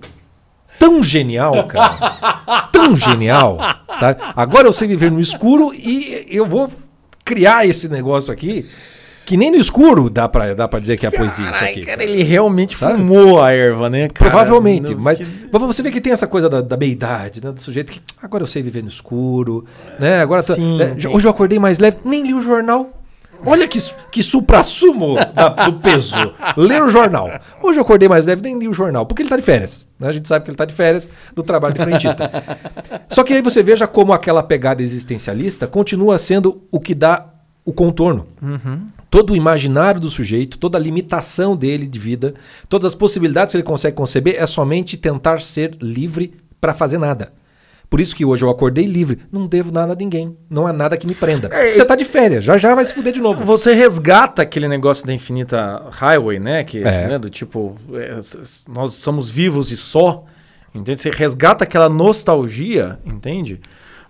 tão genial, cara. tão genial, sabe? Agora eu sei viver no escuro e eu vou criar esse negócio aqui que nem no escuro dá pra, dá pra dizer que é poesia isso Ai, aqui. cara, ele realmente Sabe? fumou a erva, né? cara? Provavelmente, No- mas, que- mas você vê que tem essa coisa da, da meia-idade, né? Do sujeito que agora eu sei viver no escuro, né? Agora tô- Sim. né? hoje eu acordei mais leve, nem li o jornal. Olha que, que supra-sumo do peso. Ler o jornal. Hoje eu acordei mais leve, nem li o jornal, porque ele tá de férias. Né? A gente sabe que ele tá de férias do trabalho de frentista. Só que aí você veja como aquela pegada existencialista continua sendo o que dá o contorno. Todo o imaginário do sujeito, toda a limitação dele de vida, todas as possibilidades que ele consegue conceber é somente tentar ser livre para fazer nada. Por isso que hoje eu acordei livre. Não devo nada a ninguém. Não há nada que me prenda. É, Você tá de férias, já já vai se fuder de novo. Você resgata aquele negócio da infinita highway, né? Que, É. né, do tipo, é, nós somos vivos e só. Entende? Você resgata aquela nostalgia, entende?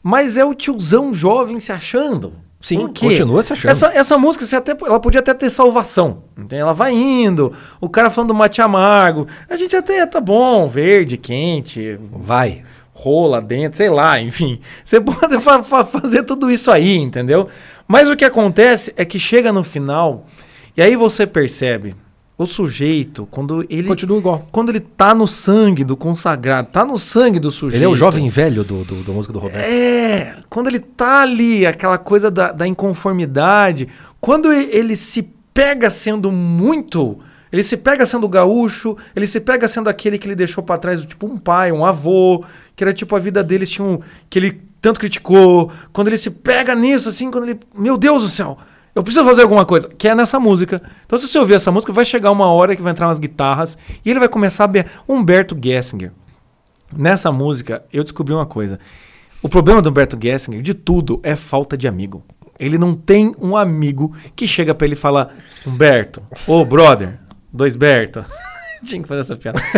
Mas é o tiozão jovem se achando. Sim, continua se achando. Essa, essa música, você até, ela podia até ter salvação. Entende? Ela vai indo, o cara falando do mate amargo. A gente até tá bom, verde, quente, Vai. Rola dentro, sei lá, enfim. Você pode fa- fa- fazer tudo isso aí, entendeu? Mas o que acontece é que chega no final e aí você percebe o sujeito quando ele Continua igual. quando ele tá no sangue do consagrado, tá no sangue do sujeito. Ele é o jovem velho do, do- da música do Roberto. É, quando ele tá ali, aquela coisa da, da inconformidade, quando ele se pega sendo muito. Ele se pega sendo gaúcho, ele se pega sendo aquele que ele deixou pra trás, tipo um pai, um avô, que era tipo a vida deles tinha um, que ele tanto criticou. Quando ele se pega nisso, assim, quando ele. Meu Deus do céu! Eu preciso fazer alguma coisa, que é nessa música. Então, se você ouvir essa música, vai chegar uma hora que vai entrar umas guitarras e ele vai começar a. Be... Humberto Gessinger. Nessa música, eu descobri uma coisa. O problema do Humberto Gessinger, de tudo, é falta de amigo. Ele não tem um amigo que chega pra ele e Humberto, ô brother, dois Berto. Tinha que fazer essa piada.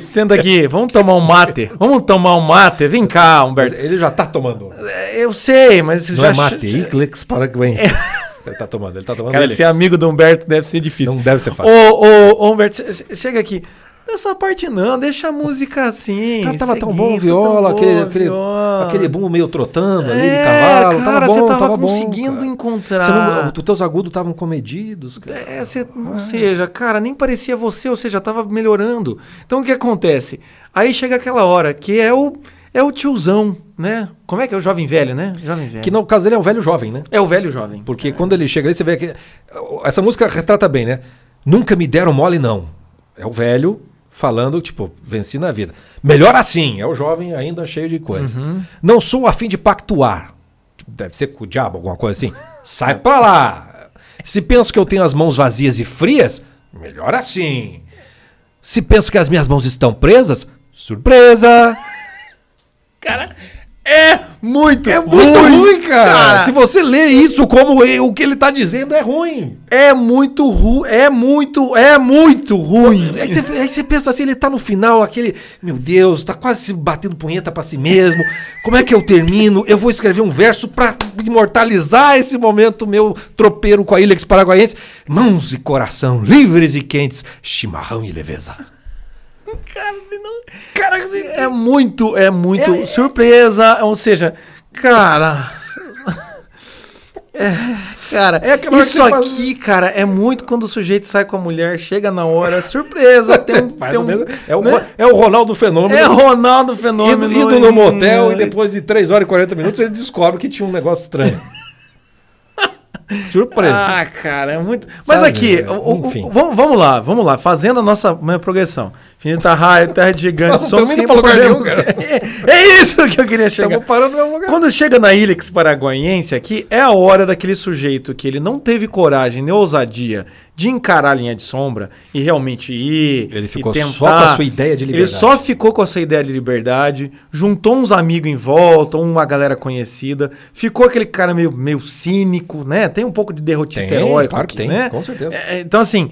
Senta aqui, vamos tomar um mate. Vamos tomar um mate. Vem cá, Mas Humberto. ele já tá tomando. É, Eu sei, mas Não já. é mate, Iclex paraguenses. Ele tá tomando, ele tá tomando. Cara, ele. ser amigo do Humberto deve ser difícil. Não deve ser fácil. Ô, ô, ô, Humberto, chega aqui. Nessa parte não, deixa a música assim. Cara, tava tão seguir, bom o viola, tão aquele, aquele, viola. aquele bumbo meio trotando ali de É, cavalo. cara, tava bom, você tava, tava bom, conseguindo cara. encontrar. Não, os teus agudos estavam comedidos. cara. É, você- ou seja, cara, nem parecia você, ou seja, tava melhorando. Então o que acontece? Aí chega aquela hora que é o é o tiozão, né? Como é que é o jovem velho, né? Jovem velho. Que no caso ele é um velho jovem, né? É o velho jovem. Porque quando ele chega ali, você vê que. Essa música retrata bem, né? Nunca me deram mole, não. É o velho falando, tipo, venci na vida. Melhor assim, é o jovem ainda cheio de coisa. Não sou afim de pactuar. Deve ser com o diabo, alguma coisa assim. Sai pra lá! Se penso que eu tenho as mãos vazias e frias, melhor assim. Se penso que as minhas mãos estão presas, surpresa! Cara, É muito É muito ruim, cara. Se você lê isso como o que ele tá dizendo é ruim. É muito ruim. É muito, é muito ruim. Aí você, aí você pensa assim, ele tá no final, aquele, meu Deus, tá quase se batendo punheta pra si mesmo. Como é que eu termino? Eu vou escrever um verso pra imortalizar esse momento meu tropeiro com a Ilha Paraguaiense. Mãos e coração, livres e quentes, chimarrão e leveza. Cara, não- cara, é muito, é muito surpresa. Ou seja, cara. É, cara, É isso você faz- aqui, cara, é muito quando o sujeito sai com a mulher, chega na hora, surpresa. tem um- tem um-. É o, né? é o Ronaldo Fenômeno. É Ronaldo Indo, Fenômeno. indo no em- motel e depois de 3 horas e 40 minutos ele descobre que tinha um negócio estranho. Surpresa. Ah, cara, é muito. Mas Sabe, aqui, é, o- o- o- vamos, vamos lá, vamos lá, fazendo a nossa minha progressão. Infinita raio, terra de gigante, Não, somos quem podemos nenhum. É, é isso que eu queria chegar. Estamos parando no mesmo lugar. Quando chega na Ilix Paraguaiense aqui, é a hora daquele sujeito que ele não teve coragem nem ousadia de encarar a linha de sombra e realmente ir. Ele ficou só com a sua ideia de liberdade. Ele só ficou com a sua ideia de liberdade, juntou uns amigos em volta, uma galera conhecida, ficou aquele cara meio, meio cínico, né? Tem um pouco de derrotista Tem, heróico claro que tem, né? com certeza. É, então, assim,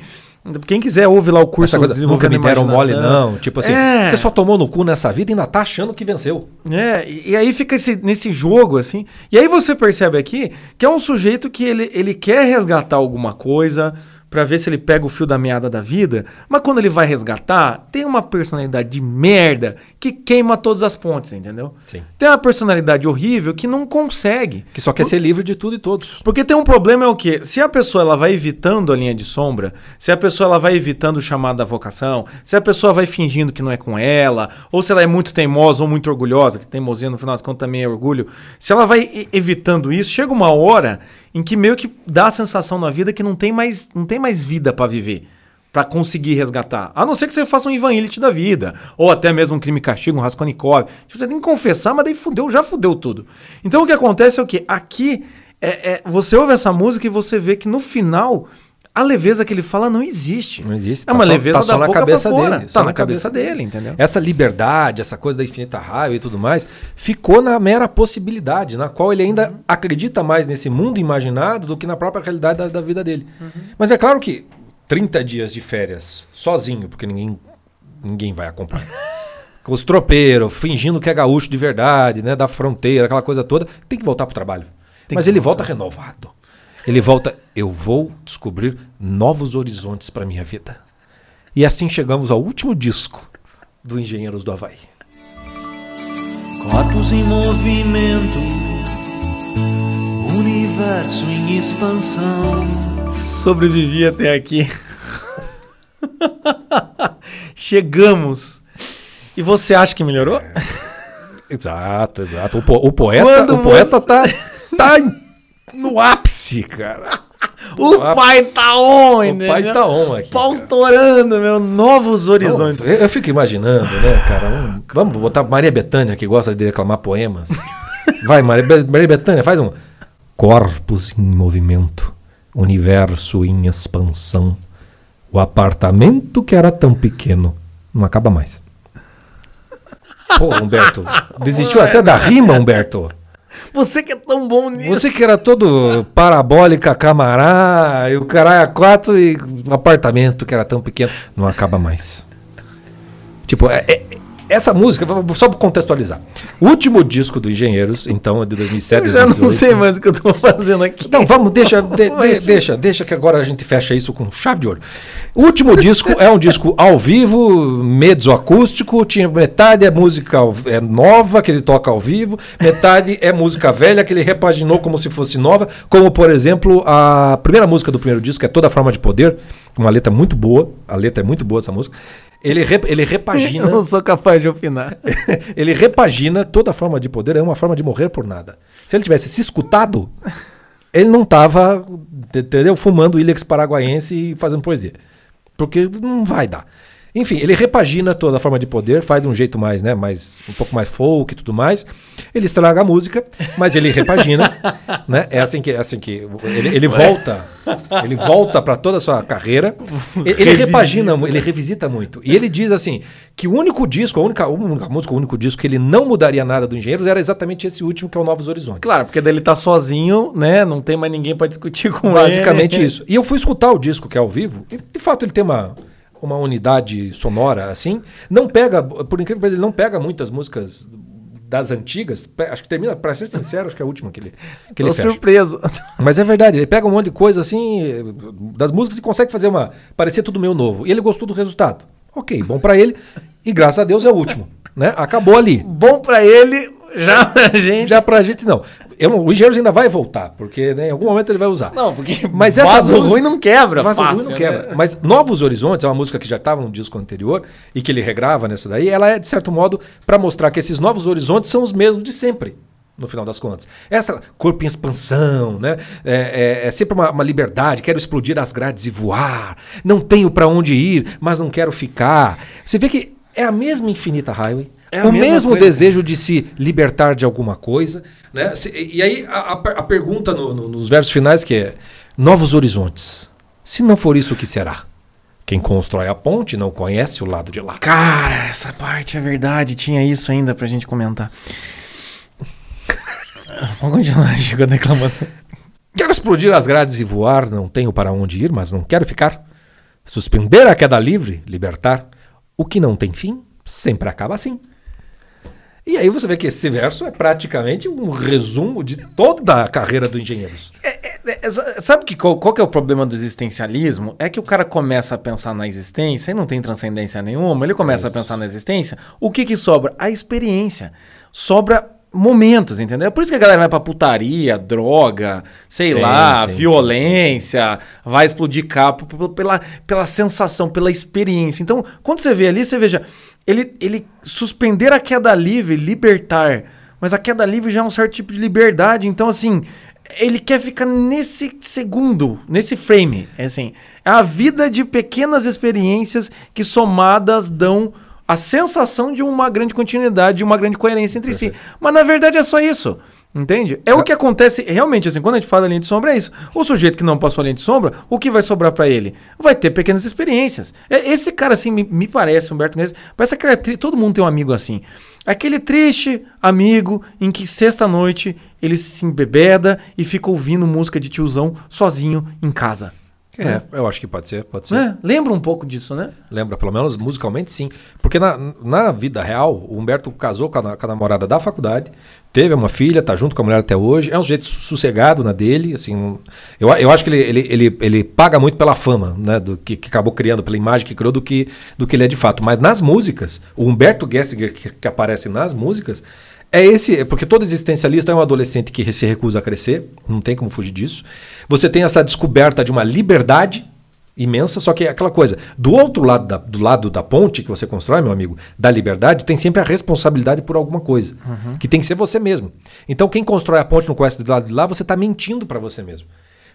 quem quiser ouve lá o curso coisa, nunca me deram mole, não. Tipo assim, É. você só tomou no cu nessa vida e ainda tá achando que venceu. É, e, e aí fica esse, nesse jogo, assim. E aí você percebe aqui que é um sujeito que ele, ele quer resgatar alguma coisa pra ver se ele pega o fio da meada da vida, mas quando ele vai resgatar, tem uma personalidade de merda que queima todas as pontes, entendeu? Sim. Tem uma personalidade horrível que não consegue. Que só quer ser livre de tudo e todos. Porque tem um problema é o quê? Se a pessoa ela vai evitando a linha de sombra, se a pessoa ela vai evitando o chamado da vocação, se a pessoa vai fingindo que não é com ela, ou se ela é muito teimosa ou muito orgulhosa, que teimosia no final das contas também é orgulho, se ela vai evitando isso, chega uma hora em que meio que dá a sensação na vida que não tem mais, não tem mais vida pra viver. Pra conseguir resgatar. A não ser que você faça um Ivan Illich da vida. Ou até mesmo um crime castigo, um Raskolnikov. Você tem que confessar, mas daí fudeu, já fudeu tudo. Então o que acontece é o quê? Aqui, é, é- você ouve essa música e você vê que no final, a leveza que ele fala não existe. Não existe. É uma Tá só- leveza tá só da na boca cabeça dele, Tá só na, na cabeça, cabeça dele, entendeu? Essa liberdade, essa coisa da infinita raio e tudo mais, ficou na mera possibilidade, na qual ele ainda acredita mais nesse mundo imaginado do que na própria realidade da, da vida dele. Mas é claro que 30 dias de férias sozinho, porque ninguém, ninguém vai acompanhar. Com os tropeiros, fingindo que é gaúcho de verdade, né, da fronteira, aquela coisa toda, tem que voltar pro trabalho. Tem Mas ele volta renovado. Ele volta, eu vou descobrir novos horizontes para minha vida. E assim chegamos ao último disco do Engenheiros do Havaí. Corpos em movimento, universo em expansão. Sobrevivi até aqui. Chegamos. E você acha que melhorou? Exato, exato. O, po- o poeta, Quando o poeta você- tá, tá no ápice, cara. O pai tá on, O pai tá on aqui. Pau cara. torando, meu. Novos horizontes. Eu, eu fico imaginando, né, cara? um- vamos botar Maria Bethânia, que gosta de declamar poemas. Vai, Maria, Be- Maria Bethânia, faz um. Corpos em movimento, universo em expansão. O apartamento que era tão pequeno não acaba mais. Pô, Humberto, desistiu até da rima, Humberto. Você que é tão bom nisso. Você que era todo parabólica, camará, e o caralho a quatro e um apartamento que era tão pequeno, não acaba mais. Tipo, é- é- essa música, só pra contextualizar. O último disco do Engenheiros, então, é de 2007, Eu já não 2008. sei mais o que eu tô fazendo aqui. Não, vamos, deixa, de- de- deixa, deixa que agora a gente fecha isso com chave de ouro. O último disco é um disco ao vivo, mezzoacústico, tinha metade é música é nova que ele toca ao vivo, metade é música velha que ele repaginou como se fosse nova, como por exemplo a primeira música do primeiro disco, que é Toda Forma de Poder, uma letra muito boa, a letra é muito boa dessa música. Ele, re- ele repagina Eu não sou capaz de opinar. ele repagina toda forma de poder, é uma forma de morrer por nada. Se ele tivesse se escutado, ele não tava, entendeu? Fumando Ilex paraguaiense e fazendo poesia. Porque não vai dar. Enfim, ele repagina toda a forma de poder, faz de um jeito mais, né, mais um pouco mais folk e tudo mais. Ele estraga a música, mas ele repagina, né? É assim que é assim que ele, ele volta, ele volta para toda a sua carreira. Ele, ele repagina, ele revisita muito. E ele diz assim que o único disco, a única, a única música, o único disco que ele não mudaria nada do Engenheiros era exatamente esse último que é o Novos Horizontes. Claro, porque daí ele tá sozinho, né? Não tem mais ninguém pra discutir com Basicamente ele. isso. E eu fui escutar o disco que é ao vivo, e de fato ele tem uma, uma unidade sonora assim. Não pega, por incrível que pareça, ele não pega muitas músicas das antigas. Acho que termina, pra ser sincero, acho que é a última que ele, que Tô ele fecha. surpreso. Mas é verdade, ele pega um monte de coisa assim das músicas e consegue fazer uma. parecer tudo meio novo. E ele gostou do resultado. Ok, bom pra ele. E graças a Deus é o último. Né? Acabou ali. Bom pra ele, já pra gente. Já pra gente não. Eu o Engenheiros ainda vai voltar, porque né, em algum momento ele vai usar. Não, porque Mas essa vaso música- ruim não quebra Vaso fácil, ruim não né? quebra. Mas Novos Horizontes é uma música que já estava no disco anterior e que ele regrava nessa daí. Ela é, de certo modo, para mostrar que esses novos horizontes são os mesmos de sempre. No final das contas. Essa corpo em expansão, né? É, é- é sempre uma, uma liberdade. Quero explodir as grades e voar. Não tenho para onde ir, mas não quero ficar. Você vê que é a mesma Infinita Highway. É o mesmo coisa. desejo de se libertar de alguma coisa. Né? Se- E aí a, a per- a pergunta no- no- nos versos finais que é novos horizontes. Se não for isso, o que será? Quem constrói a ponte não conhece o lado de lá. Cara, essa parte é verdade. Tinha isso ainda pra gente comentar. Vamos continuar, Chico, a declamação. Quero explodir as grades e voar, não tenho para onde ir, mas não quero ficar. Suspender a queda livre, libertar. O que não tem fim, sempre acaba assim. E aí você vê que esse verso é praticamente um resumo de toda a carreira do Engenheiros. É, é, sa- Sabe que qual, qual que é o problema do existencialismo? É que o cara começa a pensar na existência e não tem transcendência nenhuma. Ele começa a pensar na existência. O que que sobra? A experiência. Sobra momentos, entendeu? É por isso que a galera vai pra putaria, droga, sei Sim, lá, sim, sim, violência, vai explodir capo pela, pela sensação, pela experiência. Então, quando você vê ali, você veja, ele, ele suspender a queda livre, libertar. Mas a queda livre já é um certo tipo de liberdade. Então, assim, ele quer ficar nesse segundo, nesse frame. É assim, é a vida de pequenas experiências que somadas dão a sensação de uma grande continuidade, de uma grande coerência entre si. Mas na verdade é só isso. Entende? É o que acontece realmente, assim, quando a gente fala da linha de sombra, é isso. O sujeito que não passou a linha de sombra, o que vai sobrar pra ele? Vai ter pequenas experiências. É, Esse cara, assim, me, me parece, Humberto Neves, parece aquele tri... todo mundo tem um amigo assim. Aquele triste amigo em que sexta-noite ele se embebeda e fica ouvindo música de tiozão sozinho em casa. É, eu acho que pode ser, pode ser. Né? Lembra um pouco disso, né? Lembra, pelo menos musicalmente sim. Porque na, na vida real, o Humberto casou com a, com a namorada da faculdade, teve uma filha, tá junto com a mulher até hoje, é um jeito sossegado na dele, assim. Eu, eu acho que ele, ele, ele, ele paga muito pela fama, né? Do que, que acabou criando, pela imagem que criou do que, do que ele é de fato. Mas nas músicas, o Humberto Gessinger que, que aparece nas músicas. É esse, é porque todo existencialista é um adolescente que se recusa a crescer, não tem como fugir disso. Você tem essa descoberta de uma liberdade imensa, só que é aquela coisa, do outro lado da, do lado da ponte que você constrói, meu amigo, da liberdade, tem sempre a responsabilidade por alguma coisa, que tem que ser você mesmo. Então quem constrói a ponte não conhece do lado de lá, você está mentindo para você mesmo.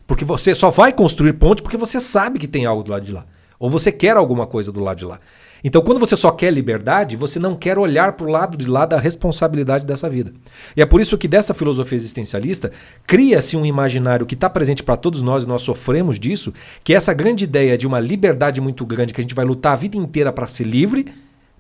Porque você só vai construir ponte porque você sabe que tem algo do lado de lá. Ou você quer alguma coisa do lado de lá. Então, quando você só quer liberdade, você não quer olhar para o lado de lá da responsabilidade dessa vida. E é por isso que dessa filosofia existencialista cria-se um imaginário que está presente para todos nós e nós sofremos disso, que é essa grande ideia de uma liberdade muito grande que a gente vai lutar a vida inteira para ser livre,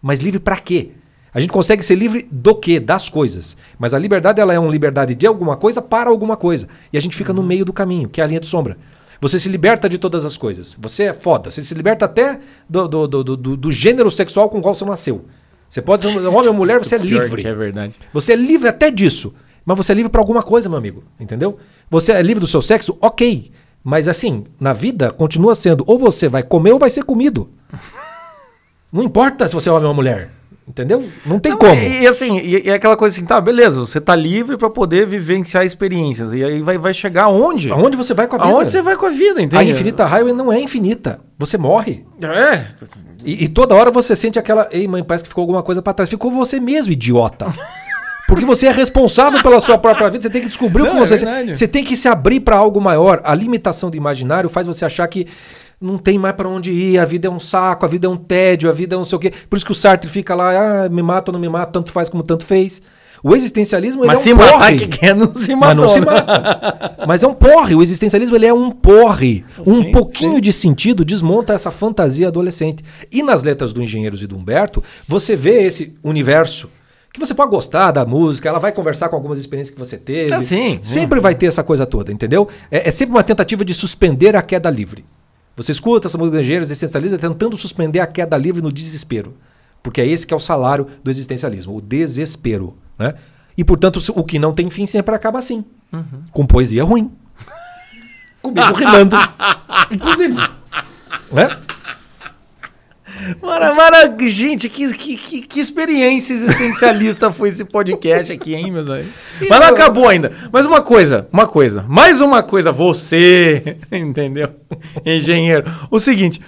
mas livre para quê? A gente consegue ser livre do quê? Das coisas. Mas a liberdade ela é uma liberdade de alguma coisa para alguma coisa. E a gente fica no meio do caminho, que é a linha de sombra. Você se liberta de todas as coisas. Você é foda. Você se liberta até do, do, do, do, do gênero sexual com o qual você nasceu. Você pode ser um homem ou mulher, você é livre. é verdade. Você é livre até disso. Mas você é livre para alguma coisa, meu amigo. Entendeu? Você é livre do seu sexo? Ok. Mas assim, na vida, continua sendo ou você vai comer ou vai ser comido. Não importa se você é homem ou mulher. Entendeu? Não tem Não, como. E, e assim, e, e é aquela coisa assim, tá, beleza, você tá livre pra poder vivenciar experiências. E aí vai, vai chegar aonde? Aonde você vai com a vida? Aonde você vai com a vida, entende? A Infinita Highway não é infinita. Você morre. É. E, e toda hora você sente aquela. Ei, mãe, parece que ficou alguma coisa pra trás. Ficou você mesmo, idiota. Porque você é responsável pela sua própria vida, você tem que descobrir Não, o que é você verdade. tem. Você tem que se abrir para algo maior. A limitação do imaginário faz você achar que não tem mais para onde ir, a vida é um saco, a vida é um tédio, a vida é um sei o quê. Por isso que o Sartre fica lá, ah, me mata ou não me mata, tanto faz como tanto fez. O existencialismo Mas ele é se um matar porre. que quer, não se Mas matou. não se né? mata. Mas é um porre. O existencialismo ele é um porre. Um Sim, pouquinho de sentido desmonta essa fantasia adolescente. E nas letras do Engenheiros e do Humberto, você vê esse universo. Que você pode gostar da música, ela vai conversar com algumas experiências que você teve. Ah, sim. Sempre vai ter essa coisa toda, entendeu? É, é sempre uma tentativa de suspender a queda livre. Você escuta essa música Engenheiros existencialista tentando suspender a queda livre no desespero. Porque é esse que é o salário do existencialismo, o desespero. Né? E, portanto, o que não tem fim sempre acaba assim. Com poesia ruim. Comigo rimando. Inclusive. Né? Mara, mara, gente, que, que, que, experiência existencialista foi esse podcast aqui, hein, meus amigos? Mas não acabou ainda. Mas uma coisa, uma coisa, mais uma coisa, você, entendeu? Engenheiro. O seguinte,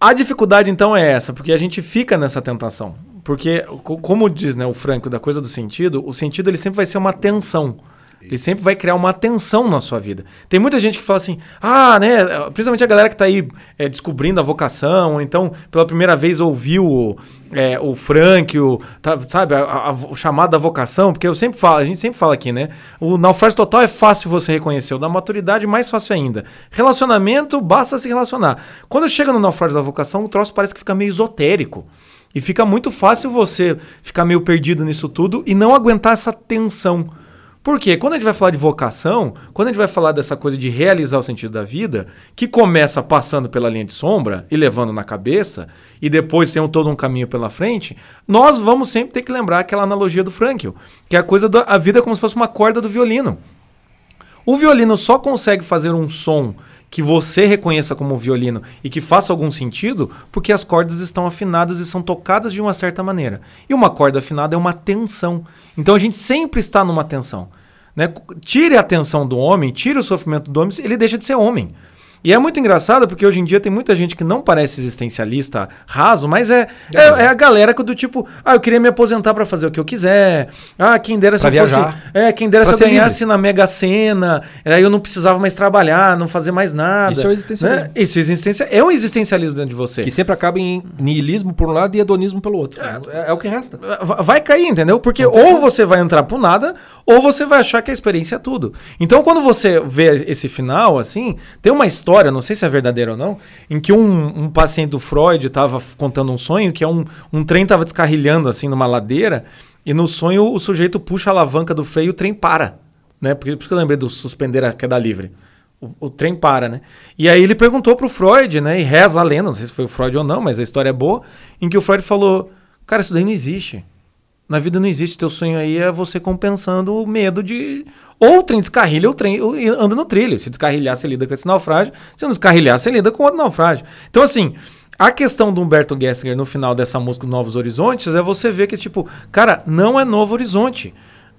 a dificuldade então é essa, porque a gente fica nessa tentação. Porque, co- como diz né, o Franco da coisa do sentido, o sentido ele sempre vai ser uma tensão. Ele sempre vai criar uma tensão na sua vida. Tem muita gente que fala assim, ah, né? Principalmente a galera que tá aí é, descobrindo a vocação, ou então pela primeira vez ouviu o, é, o Frank, o, tá, sabe, a- a- o chamado da vocação, porque eu sempre falo, a gente sempre fala aqui, né? O naufrágio total é fácil você reconhecer, o da maturidade mais fácil ainda. Relacionamento, basta se relacionar. Quando chega no naufrágio da vocação, o troço parece que fica meio esotérico. E fica muito fácil você ficar meio perdido nisso tudo e não aguentar essa tensão. Por quê? Quando a gente vai falar de vocação, quando a gente vai falar dessa coisa de realizar o sentido da vida, que começa passando pela linha de sombra e levando na cabeça, e depois tem um- todo um caminho pela frente, nós vamos sempre ter que lembrar aquela analogia do Frankl, que é a coisa da vida é como se fosse uma corda do violino. O violino só consegue fazer um som que você reconheça como violino e que faça algum sentido porque as cordas estão afinadas e são tocadas de uma certa maneira. E uma corda afinada é uma tensão. Então a gente sempre está numa tensão. Né? Tire a tensão do homem, tire o sofrimento do homem, ele deixa de ser homem. E é muito engraçado porque hoje em dia tem muita gente que não parece existencialista raso, mas é, é, é a galera que do tipo, ah, eu queria me aposentar pra fazer o que eu quiser. Ah, quem dera se Pra eu fosse. viajar. É, quem dera Pra se eu ganhasse na Mega Sena, aí eu não precisava mais trabalhar, não fazer mais nada. Isso é o existencialismo. Né? Isso é, existência, é um existencialismo dentro de você. Que sempre acaba em niilismo por um lado e hedonismo pelo outro. É, é o que resta. Va- Vai cair, entendeu? Porque ou você vai entrar pro nada, ou você vai achar que a experiência é tudo. Então, quando você vê esse final, assim, tem uma história, não sei se é verdadeira ou não, em que um, um paciente do Freud estava contando um sonho que é um, um trem tava descarrilhando, assim, numa ladeira, e no sonho o sujeito puxa a alavanca do freio e o trem para. Né? Por isso que eu lembrei do suspender a queda livre. O, o trem para, né? E aí ele perguntou pro Freud, né? E reza a lenda, não sei se foi o Freud ou não, mas a história é boa, em que o Freud falou: Cara, isso daí não existe. Na vida não existe. Teu sonho aí é você compensando o medo de. Ou o trem descarrilha, ou o trem anda no trilho. Se descarrilhar, você lida com esse naufrágio. Se não descarrilhar, você lida com outro naufrágio. Então, assim, a questão do Humberto Gessinger no final dessa música Novos Horizontes é você ver que, tipo, cara, não é Novo Horizonte.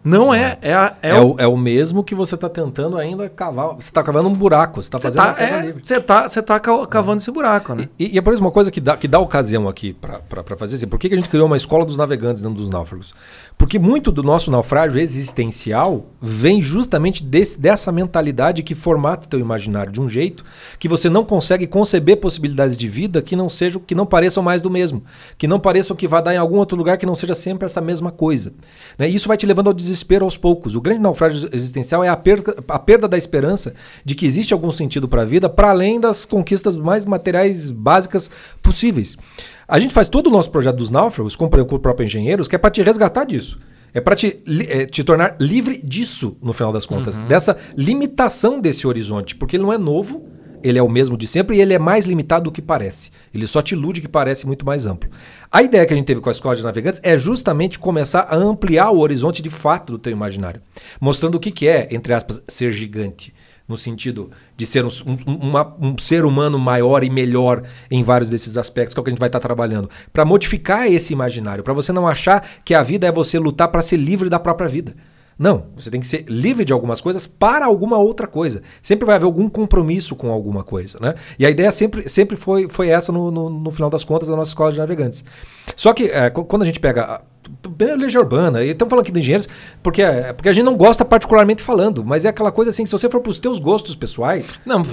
Não é. É, a- é É, o- é o mesmo que você está tentando ainda cavar. Você está cavando um buraco, você está Você fazendo tá, é, livre. você tá, você tá ca- cavando esse buraco, né? E, e é por isso uma coisa que dá, que dá ocasião aqui para fazer assim. Por que, que a gente criou uma escola dos navegantes dentro dos náufragos? Porque muito do nosso naufrágio existencial vem justamente desse, dessa mentalidade que formata teu imaginário de um jeito que você não consegue conceber possibilidades de vida que não sejam, que não pareçam mais do mesmo, que não pareçam que vá dar em algum outro lugar que não seja sempre essa mesma coisa. Né? E isso vai te levando ao desespero aos poucos. O grande naufrágio existencial é a perda, a perda da esperança de que existe algum sentido para a vida para além das conquistas mais materiais básicas possíveis. A gente faz todo o nosso projeto dos náufragos com o próprio Engenheiros, que é para te resgatar disso. É para te, é, te tornar livre disso, no final das contas. Dessa limitação desse horizonte. Porque ele não é novo, ele é o mesmo de sempre e ele é mais limitado do que parece. Ele só te ilude que parece muito mais amplo. A ideia que a gente teve com a Escola de Navegantes é justamente começar a ampliar o horizonte de fato do teu imaginário. Mostrando o que, que é, entre aspas, ser gigante. No sentido de ser um, um- uma- um ser humano maior e melhor em vários desses aspectos, que é o que a gente vai estar trabalhando. Para modificar esse imaginário, para você não achar que a vida é você lutar para ser livre da própria vida. Não, você tem que ser livre de algumas coisas para alguma outra coisa. Sempre vai haver algum compromisso com alguma coisa, né? E a ideia sempre, sempre foi, foi essa no, no, no final das contas da nossa escola de navegantes. Só que é, qu- quando a gente pega Legião Urbana, e estamos falando aqui de engenheiros, porque, é- porque a gente não gosta particularmente falando, mas é aquela coisa assim, se você for pros teus gostos pessoais, Não,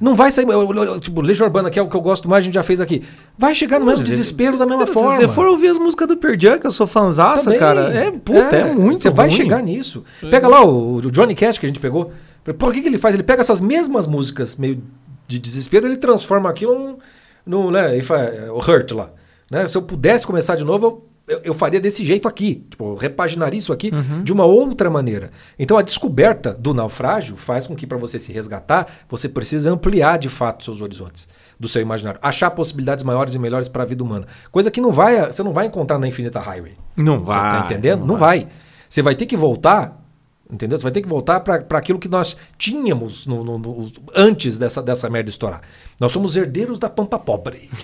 não vai sair. eu- eu- eu- Tipo, Legião Urbana, que é o que eu gosto mais, a gente já fez aqui. Vai chegar no mesmo desespero da mesma se forma. você for ouvir as músicas do Pearl Jam, que eu sou fanzaça, Também. cara, é, puta, é, muito Você vai ruim. chegar nisso. Pega lá o, o Johnny Cash que a gente pegou. Por que, que ele faz? Ele pega essas mesmas músicas meio de desespero ele transforma aquilo num, num né, I- o Hurt lá. Né? Se eu pudesse começar de novo, eu, eu, eu faria desse jeito aqui. Tipo, eu repaginaria isso aqui Uhum. de uma outra maneira. Então a descoberta do naufrágio faz com que para você se resgatar, você precisa ampliar de fato seus horizontes do seu imaginário, achar possibilidades maiores e melhores para a vida humana. Coisa que não vai, você não vai encontrar na Infinita Highway. Não Você vai. tá entendendo? Não, vai. Você vai ter que voltar, entendeu? Você vai ter que voltar para aquilo que nós tínhamos no- no- no- antes dessa, dessa merda estourar. Nós somos herdeiros da pampa pobre.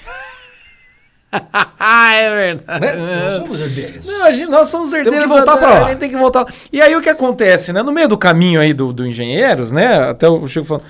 É verdade. Né? Nós somos herdeiros. Não, a gente- nós somos herdeiros. que voltar da- pra lá. A gente tem que voltar. E aí o que acontece, né? No meio do caminho aí do, do Engenheiros, né? Até o Chico falando.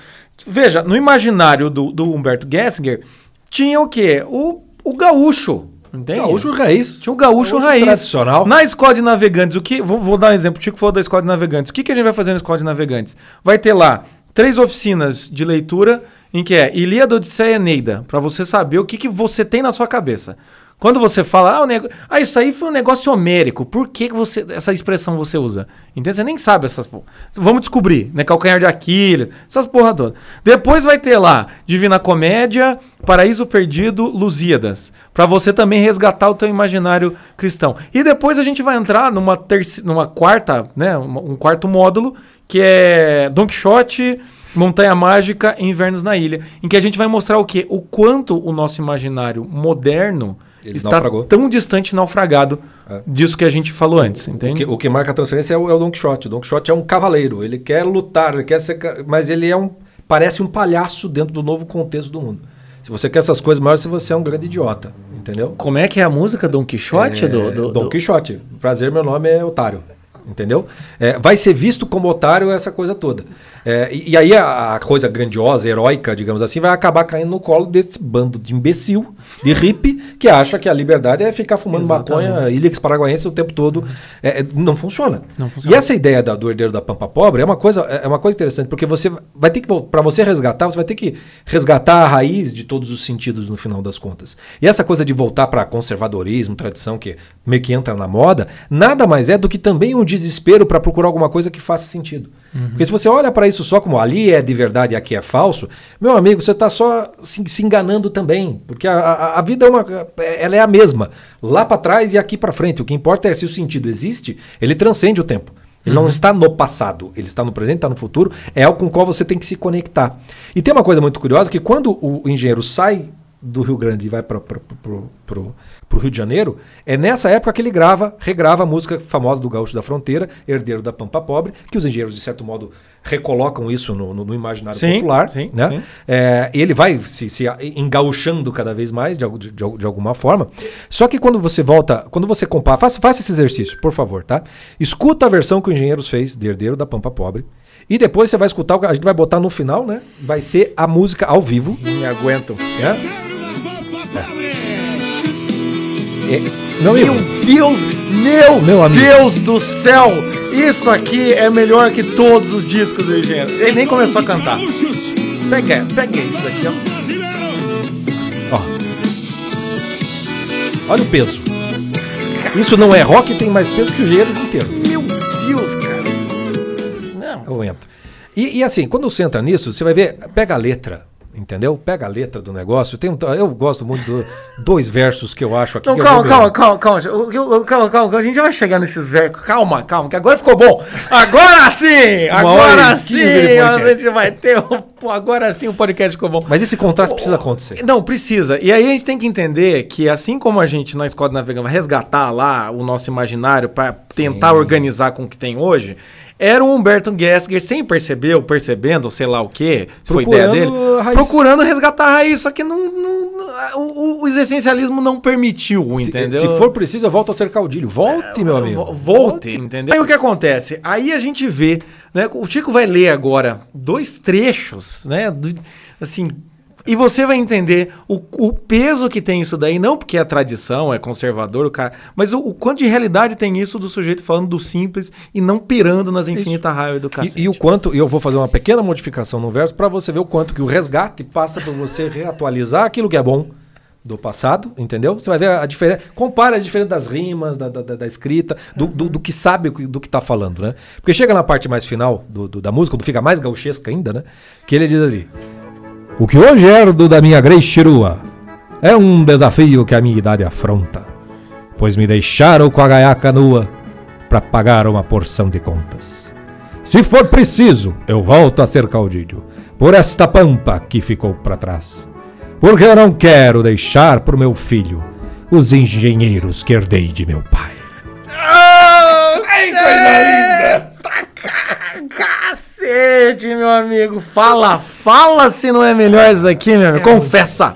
Veja, no imaginário do, do Humberto Gessinger, tinha o quê? O, o gaúcho. Entende? Gaúcho raiz. Tinha o gaúcho, Gaúcho raiz. tradicional. Na escola de navegantes, o que. Vou, vou dar um exemplo. O Chico falou da escola de navegantes. O que, que a gente vai fazer na escola de navegantes? Vai ter lá três oficinas de leitura em que é Ilíada, Odisseia Eneida, para você saber o que, que você tem na sua cabeça. Quando você fala, ah, nego... ah, isso aí foi um negócio homérico, por que, que você, essa expressão você usa? Entende? Você nem sabe essas porra. Vamos descobrir, né? Calcanhar de Aquiles, essas porra toda. Depois vai ter lá Divina Comédia, Paraíso Perdido, Lusíadas, para você também resgatar o teu imaginário cristão. E depois a gente vai entrar numa, terci... numa quarta, né? um quarto módulo, que é Don Quixote, Montanha Mágica e Invernos na Ilha, em que a gente vai mostrar o quê? O quanto o nosso imaginário moderno Ele está naufragou. tão distante e naufragado É. disso que a gente falou antes, O entende? que, o que marca a transferência é o, é o Don Quixote. O Don Quixote é um cavaleiro. Ele quer lutar, ele quer ser. Mas ele é um. Parece um palhaço dentro do novo contexto do mundo. Se você quer essas coisas maiores, você é um grande idiota. Entendeu? Como é que é a música Don Quixote? É, do, do- Don do- Quixote. Prazer, meu nome é Otário. Entendeu? É, vai ser visto como otário essa coisa toda. É, e, e aí a, a coisa grandiosa, heróica, digamos assim, vai acabar caindo no colo desse bando de imbecil, de hippie, que acha que a liberdade é ficar fumando Exatamente. maconha ilhas paraguaense o tempo todo. É, é, não funciona. Não funciona. E essa ideia da- do herdeiro da Pampa Pobre é uma coisa, é uma coisa interessante, porque você vai ter que, para você resgatar, você vai ter que resgatar a raiz de todos os sentidos no final das contas. E essa coisa de voltar para conservadorismo, tradição, que meio que entra na moda, nada mais é do que também um desespero para procurar alguma coisa que faça sentido. Porque se você olha para isso só como ali é de verdade e aqui é falso, meu amigo, você está só se, se enganando também. Porque a, a- a vida é uma, ela é a mesma, lá para trás e aqui para frente. O que importa é se o sentido existe, ele transcende o tempo. Ele não está no passado, ele está no presente, está no futuro, é algo com o qual você tem que se conectar. E tem uma coisa muito curiosa, que quando o engenheiro sai do Rio Grande e vai para o Rio de Janeiro, é nessa época que ele grava, regrava a música famosa do Gaúcho da Fronteira, Herdeiro da Pampa Pobre, que os engenheiros, de certo modo, recolocam isso no, no- no imaginário Sim, popular. sim, né? sim. É, e ele vai se, se engauchando cada vez mais, de, de, de- alguma forma. Só que quando você volta, quando você compara, faça, faça esse exercício, por favor, tá? Escuta a versão que o Engenheiros fez de Herdeiro da Pampa Pobre. E depois você vai escutar, o que a gente vai botar no final, né? Vai ser a música ao vivo. Não me aguento. É, meu Deus, meu, Meu amigo. Deus do céu! Isso aqui é melhor que todos os discos do engenheiro. Ele nem começou a cantar. Pega, pega isso daqui, ó. ó. Olha o peso. Isso não é rock, tem mais peso que o Engenheiros inteiro. Meu Deus, cara. Não. Entro. E, e assim, quando você entra nisso, você vai ver, pega a letra, entendeu? Pega a letra do negócio. Tem um, eu gosto muito do dois versos que eu acho aqui. Não, calma, calma, calma, calma, o- calma, calma, A gente já vai chegar nesses versos. Calma, calma, que agora ficou bom. Agora sim! Uma Agora sim! A gente vai ter. o- Agora sim o podcast ficou bom. Mas esse contraste precisa acontecer. Não, precisa. E aí a gente tem que entender que assim como a gente na Escola de Navegando vai resgatar lá o nosso imaginário para tentar organizar com o que tem hoje, era o Humberto Gessinger, sem perceber ou percebendo, sei lá o que, foi ideia dele, Procurando resgatar a raiz, só que não, não- não- o, o essencialismo não permitiu, Se- entendeu? Se, for preciso, eu volto a ser caudilho. Volte, meu amigo. Vo- Volte, entendeu? Aí o que acontece? Aí a gente vê, né? O Chico vai ler agora dois trechos, né? do- assim, E você vai entender o, o peso que tem isso daí, não porque é tradição, é conservador, o cara, mas o, o quanto de realidade tem isso do sujeito falando do simples e não pirando nas infinitas raivas do cacete. E, e o quanto, e eu vou fazer uma pequena modificação no verso para você ver o quanto que o resgate passa por você reatualizar aquilo que é bom do passado, entendeu? Você vai ver a diferença. Compara a diferença das rimas, da, da, da escrita, do, do, do, que sabe do que tá falando, né? Porque chega na parte mais final do, do, da música, quando fica mais gauchesca ainda, né? Que ele diz ali: O que hoje herdo da minha grei chirua é um desafio que a minha idade afronta, pois me deixaram com a gaiaca nua para pagar uma porção de contas. Se for preciso, eu volto a ser caudilho por esta pampa que ficou para trás porque eu não quero deixar pro meu filho os engenheiros que herdei de meu pai. Oh, que coisa linda! Cacete, meu amigo. Fala, fala se não é melhor isso aqui, meu amigo. Confessa.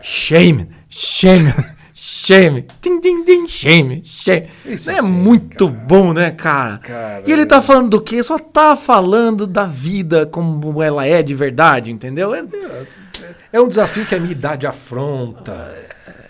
Shame, shame, shame. Tim, tim, tim, shame, shame. Isso é muito cara. bom, né, cara? Caramba. E ele tá falando do quê? Só tá falando da vida como ela é de verdade, entendeu? É, é um desafio que a minha idade afronta.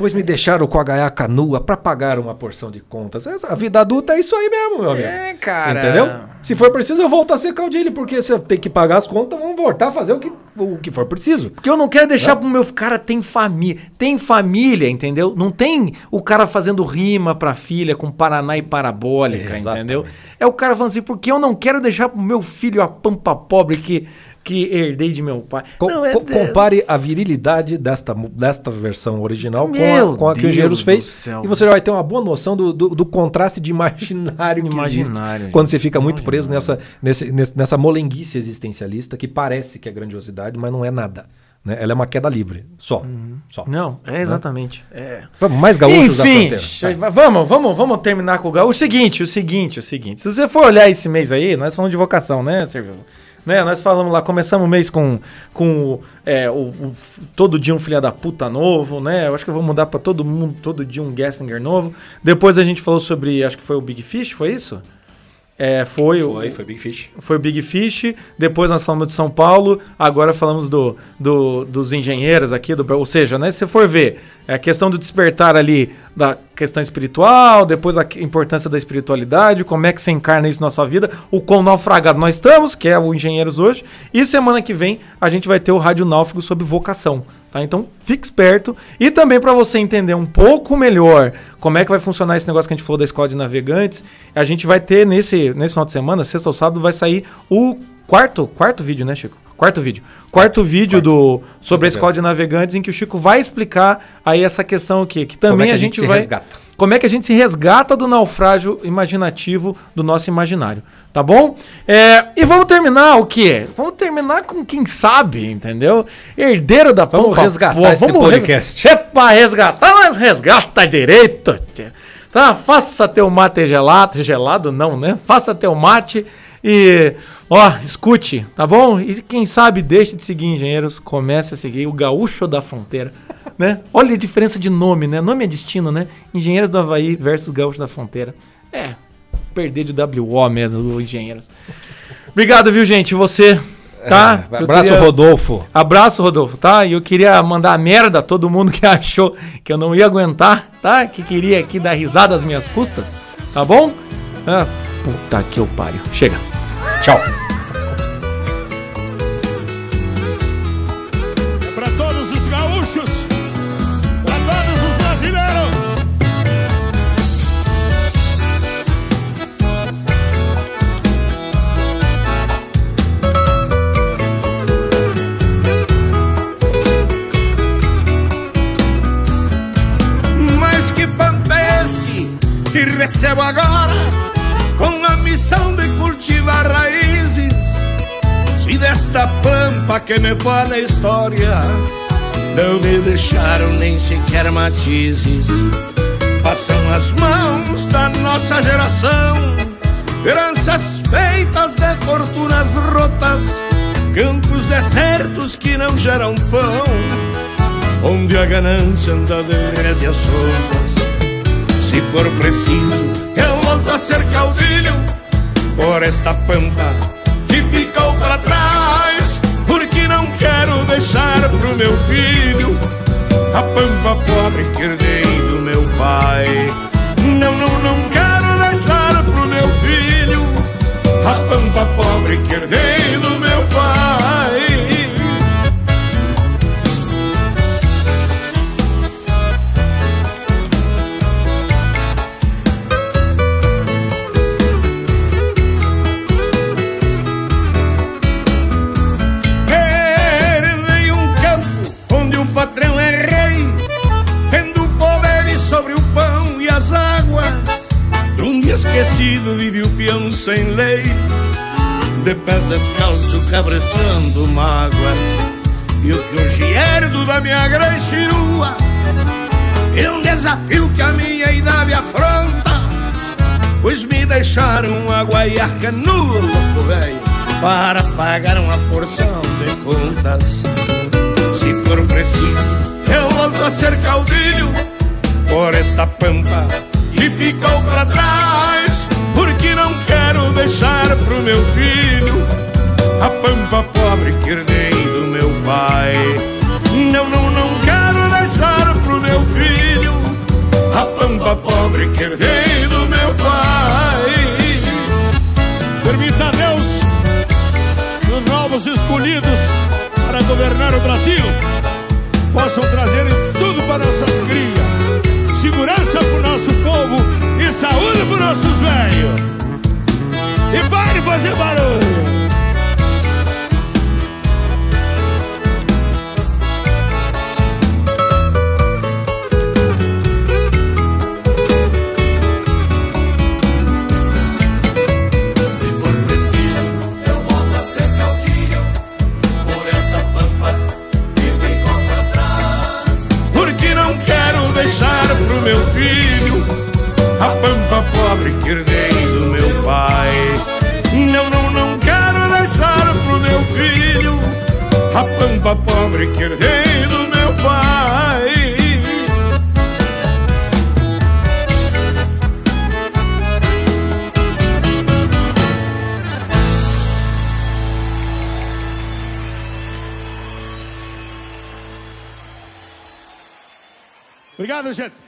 Pois me deixaram com a gaiaca nua para pagar uma porção de contas. Essa, a vida adulta é isso aí mesmo, meu amigo. É, cara. Entendeu? Se for preciso, eu volto a ser caudilho, porque você tem que pagar as contas, vamos voltar a fazer o que, o que for preciso. Porque eu não quero deixar é. pro meu cara tem família. Tem família, entendeu? Não tem o cara fazendo rima pra filha com Paraná e parabólica, é, entendeu? É o cara falando assim, porque eu não quero deixar pro meu filho a pampa pobre que que herdei de meu pai. Não, é, compare a virilidade desta, desta versão original com a, com a, que o Engenheiros fez. Céu, e você já vai ter uma boa noção do, do, do contraste de imaginário imaginário. Quando você fica muito preso nessa, nesse, nessa molenguice existencialista que parece que é grandiosidade, mas não é nada. Né? Ela é uma queda livre, só. Uhum. só não, é exatamente. Né? É. Vamos, mais gaúchos Enfim, da fronteira. Vamos, vamos, vamos terminar com o gaúcho. O seguinte, o seguinte, o seguinte. Se você for olhar esse mês aí, nós falamos de vocação, né, Servil? Né? Nós falamos lá, começamos o mês com, com é, o, o, todo dia um filha da puta novo, né? Eu acho que eu vou mudar para todo mundo, todo dia um Gessinger novo. Depois a gente falou sobre, acho que foi o Big Fish, foi isso? É, foi, foi, o, foi Big Fish. Foi o Big Fish. Depois nós falamos de São Paulo. Agora falamos do, do dos engenheiros aqui. Do, ou seja, né, se você for ver, é a questão do despertar ali da questão espiritual, depois a importância da espiritualidade, como é que você encarna isso na sua vida, o quão naufragado nós estamos, que é o Engenheiros hoje. E semana que vem a gente vai ter o Rádio Náufrago sobre vocação. Tá? Então fique esperto. E também para você entender um pouco melhor como é que vai funcionar esse negócio que a gente falou da escola de navegantes, a gente vai ter nesse, nesse final de semana, sexta ou sábado, vai sair o quarto, quarto vídeo, né, Chico? Quarto vídeo. Quarto vídeo quarto. do sobre a escola de navegantes em que o Chico vai explicar aí essa questão aqui, que também é que a, gente, gente vai resgata. Como é que a gente se resgata do naufrágio imaginativo do nosso imaginário, tá bom? É, e vamos terminar o quê? Vamos terminar com quem sabe, entendeu? Herdeiro da Vamos resgatar pô, esse vamos podcast. Res... Epa, resgatar, mas resgata direito. Tá, faça teu mate gelado, gelado não, né? Faça teu mate e, ó, escute, tá bom? E quem sabe deixe de seguir engenheiros, comece a seguir o Gaúcho da Fronteira, né? Olha a diferença de nome, né? Nome é destino, né? Engenheiros do Havaí versus Gaúcho da Fronteira. É, perder de WO mesmo, Engenheiros. Obrigado, viu, gente? Você, tá? É, abraço, queria... Rodolfo. Abraço, Rodolfo, tá? E eu queria mandar merda a todo mundo que achou que eu não ia aguentar, tá? Que queria aqui dar risada às minhas custas, tá bom? Ah, puta que eu pariu. Chega. Tchau. Pampa que me fala a história, não me deixaram nem sequer matizes. Passam as mãos da nossa geração, heranças feitas de fortunas rotas, campos desertos que não geram pão, onde a ganância anda de rédeas soltas. Se for preciso, eu volto a ser caudilho por esta pampa que ficou para trás, quero deixar pro meu filho a pampa pobre que herdei do meu pai. Não, não, não quero deixar pro meu filho a pampa pobre que herdei do meu pai. Descalço cabreçando mágoas. E o que hoje herdo da minha grande chirua é um desafio que a minha idade afronta. Pois me deixaram a guaiaca no louco velho Para pagar uma porção de contas Se for preciso, eu volto a ser caudilho Por esta pampa que ficou pra trás Porque não quero deixar pro meu filho A pampa pobre que herdei do meu pai Não, não, não quero deixar pro meu filho a pampa pobre que herdei do meu pai. Permita a Deus que os novos escolhidos para governar o Brasil possam trazer tudo para nossas crias, segurança para o nosso povo e saúde para os nossos velhos. E pare de fazer barulho. Pampa pobre que herdei do meu pai. Obrigado, gente.